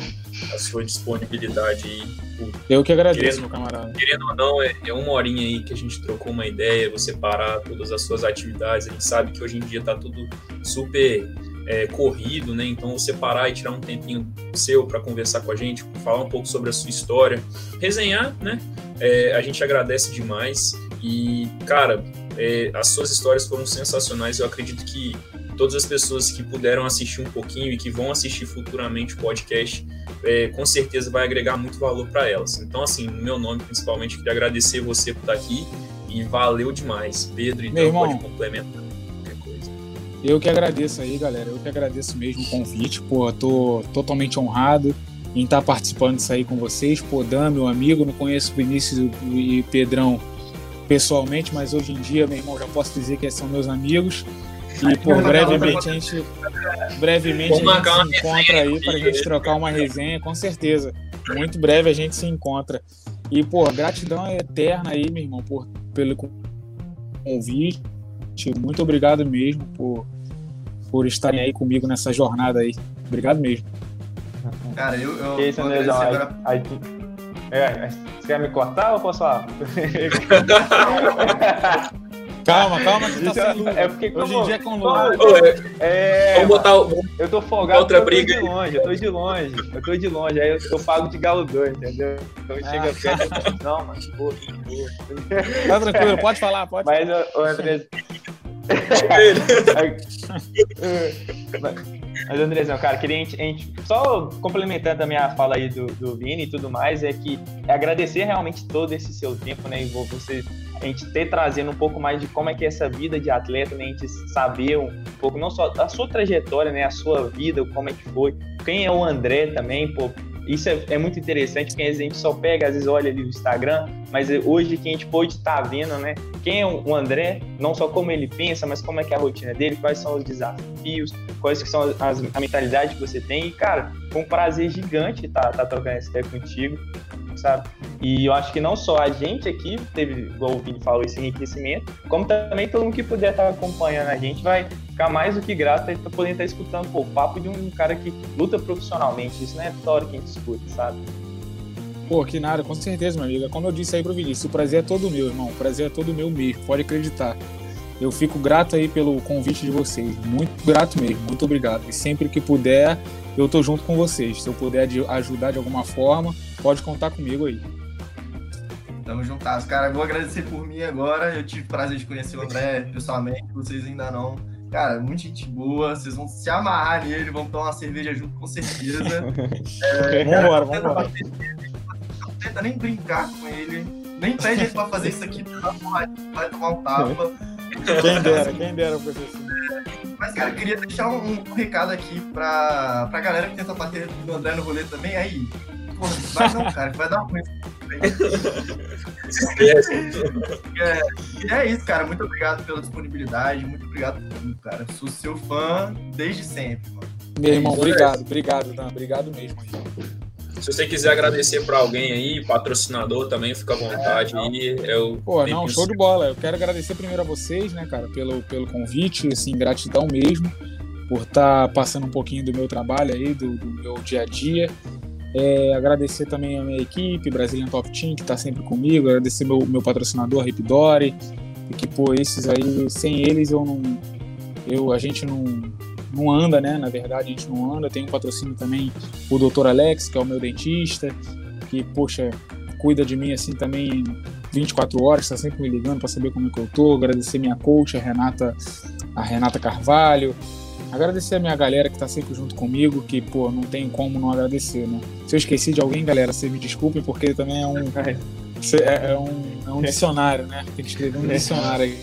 a sua disponibilidade aí. Por, eu que agradeço, querendo, meu camarada. Querendo ou não, é, é, uma horinha aí que a gente trocou uma ideia, você parar todas as suas atividades. A gente sabe que hoje em dia tá tudo super é, corrido, né? Então você parar e tirar um tempinho seu para conversar com a gente, falar um pouco sobre a sua história, resenhar, né? É, a gente agradece demais e, cara, é, as suas histórias foram sensacionais. Eu acredito que todas as pessoas que puderam assistir um pouquinho e que vão assistir futuramente o podcast, é, com certeza vai agregar muito valor para elas. Então, assim, no meu nome, principalmente, queria agradecer você por estar aqui e valeu demais. Pedro, então irmão, pode complementar qualquer coisa. Eu que agradeço aí, galera. Eu que agradeço mesmo o convite. Pô, tô totalmente honrado em estar participando disso aí com vocês. Pô, Dan, meu amigo, não conheço o Vinícius e Pedrão pessoalmente, mas hoje em dia, meu irmão, já posso dizer que são meus amigos. E por brevemente a gente, brevemente a gente se encontra aí para a gente trocar uma resenha, com certeza. Muito breve a gente se encontra. E, pô, gratidão é eterna aí, meu irmão, por, pelo convite. Muito obrigado mesmo por, por estarem aí comigo nessa jornada aí. Obrigado mesmo. Cara, eu, eu Esse, vou agradecer agora... Aí, é, você quer me cortar ou posso falar? *laughs* Calma, calma que tá sem luz. É porque Hoje em dia é com luz. É, vamos botar eu tô folgado outra briga. Eu tô de longe, eu tô de longe, eu tô de longe. Aí eu, eu pago de galo dois, entendeu? Então ah. chega perto. Não, mano, porra, Tá tranquilo, pode falar, pode Mas, o André. *laughs* Mas, Andrezão, cara, queria a gente, a só complementando a minha fala aí do, do Vini e tudo mais, é que é agradecer realmente todo esse seu tempo, né? E você a gente ter trazendo um pouco mais de como é que é essa vida de atleta, né? A gente saber um pouco, não só da sua trajetória, né? A sua vida, como é que foi. Quem é o André também, pô. Isso é, é muito interessante, porque a gente só pega, às vezes olha ali no Instagram, mas hoje que a gente pode estar tá vendo, né? Quem é o André, não só como ele pensa, mas como é que é a rotina dele, quais são os desafios, quais que são as, a mentalidade que você tem. E, cara, foi um prazer gigante estar tá, tá trocando essa ideia contigo sabe? E eu acho que não só a gente aqui teve, igual o Vini falou, esse enriquecimento, como também todo mundo que puder estar acompanhando a gente vai ficar mais do que grato por poder estar escutando pô, o papo de um cara que luta profissionalmente. Isso não é história que a gente escuta, sabe? Pô, que nada, com certeza, meu amigo. Como eu disse aí pro Vinícius, o prazer é todo meu, irmão. O prazer é todo meu mesmo, pode acreditar. Eu fico grato aí pelo convite de vocês. Muito grato mesmo, muito obrigado. E sempre que puder, eu tô junto com vocês. Se eu puder ajudar de alguma forma, pode contar comigo aí. Tamo juntas, cara. Vou agradecer por mim agora. Eu tive o prazer de conhecer o André pessoalmente, vocês ainda não. Cara, muita gente boa, vocês vão se amarrar nele, vão tomar uma cerveja junto com certeza. *laughs* é, vambora, vambora. Não tenta nem brincar com ele, nem pede ele pra fazer isso aqui, vai tomar um tapa. Quem dera, quem dera, professor. Mas, cara, queria deixar um, um, recado aqui pra, pra galera que tenta bater no André no rolê também. Aí, vai não, cara, vai dar ruim. *laughs* é, é isso, cara. Muito obrigado pela disponibilidade. Muito obrigado por tudo, cara. Sou seu fã desde sempre, mano. Meu irmão, obrigado, obrigado, Dan. Obrigado mesmo. Se você quiser agradecer para alguém aí, patrocinador também, fica à vontade é, aí. Eu Pô, não, show de bola. Eu quero agradecer primeiro a vocês, né, cara, pelo, pelo convite, assim, gratidão mesmo por estar tá passando um pouquinho do meu trabalho aí, do, do meu dia a dia. É, agradecer também a minha equipe, Brazilian Top Team, que está sempre comigo, agradecer meu, meu patrocinador, Ripidori, que, pô, esses aí, sem eles eu não. Eu, a gente não, não anda, né? Na verdade, a gente não anda. Tem um patrocínio também, o Dr. Alex, que é o meu dentista, que, poxa, cuida de mim assim também 24 horas, está sempre me ligando para saber como é que eu tô. Agradecer minha coach, a Renata, a Renata Carvalho. Agradecer a minha galera que está sempre junto comigo, que, pô, não tem como não agradecer, né? Se eu esqueci de alguém, galera, vocês me desculpem, porque também é um, *laughs* é, é um, é um dicionário, né? Tem que escrever um dicionário aí.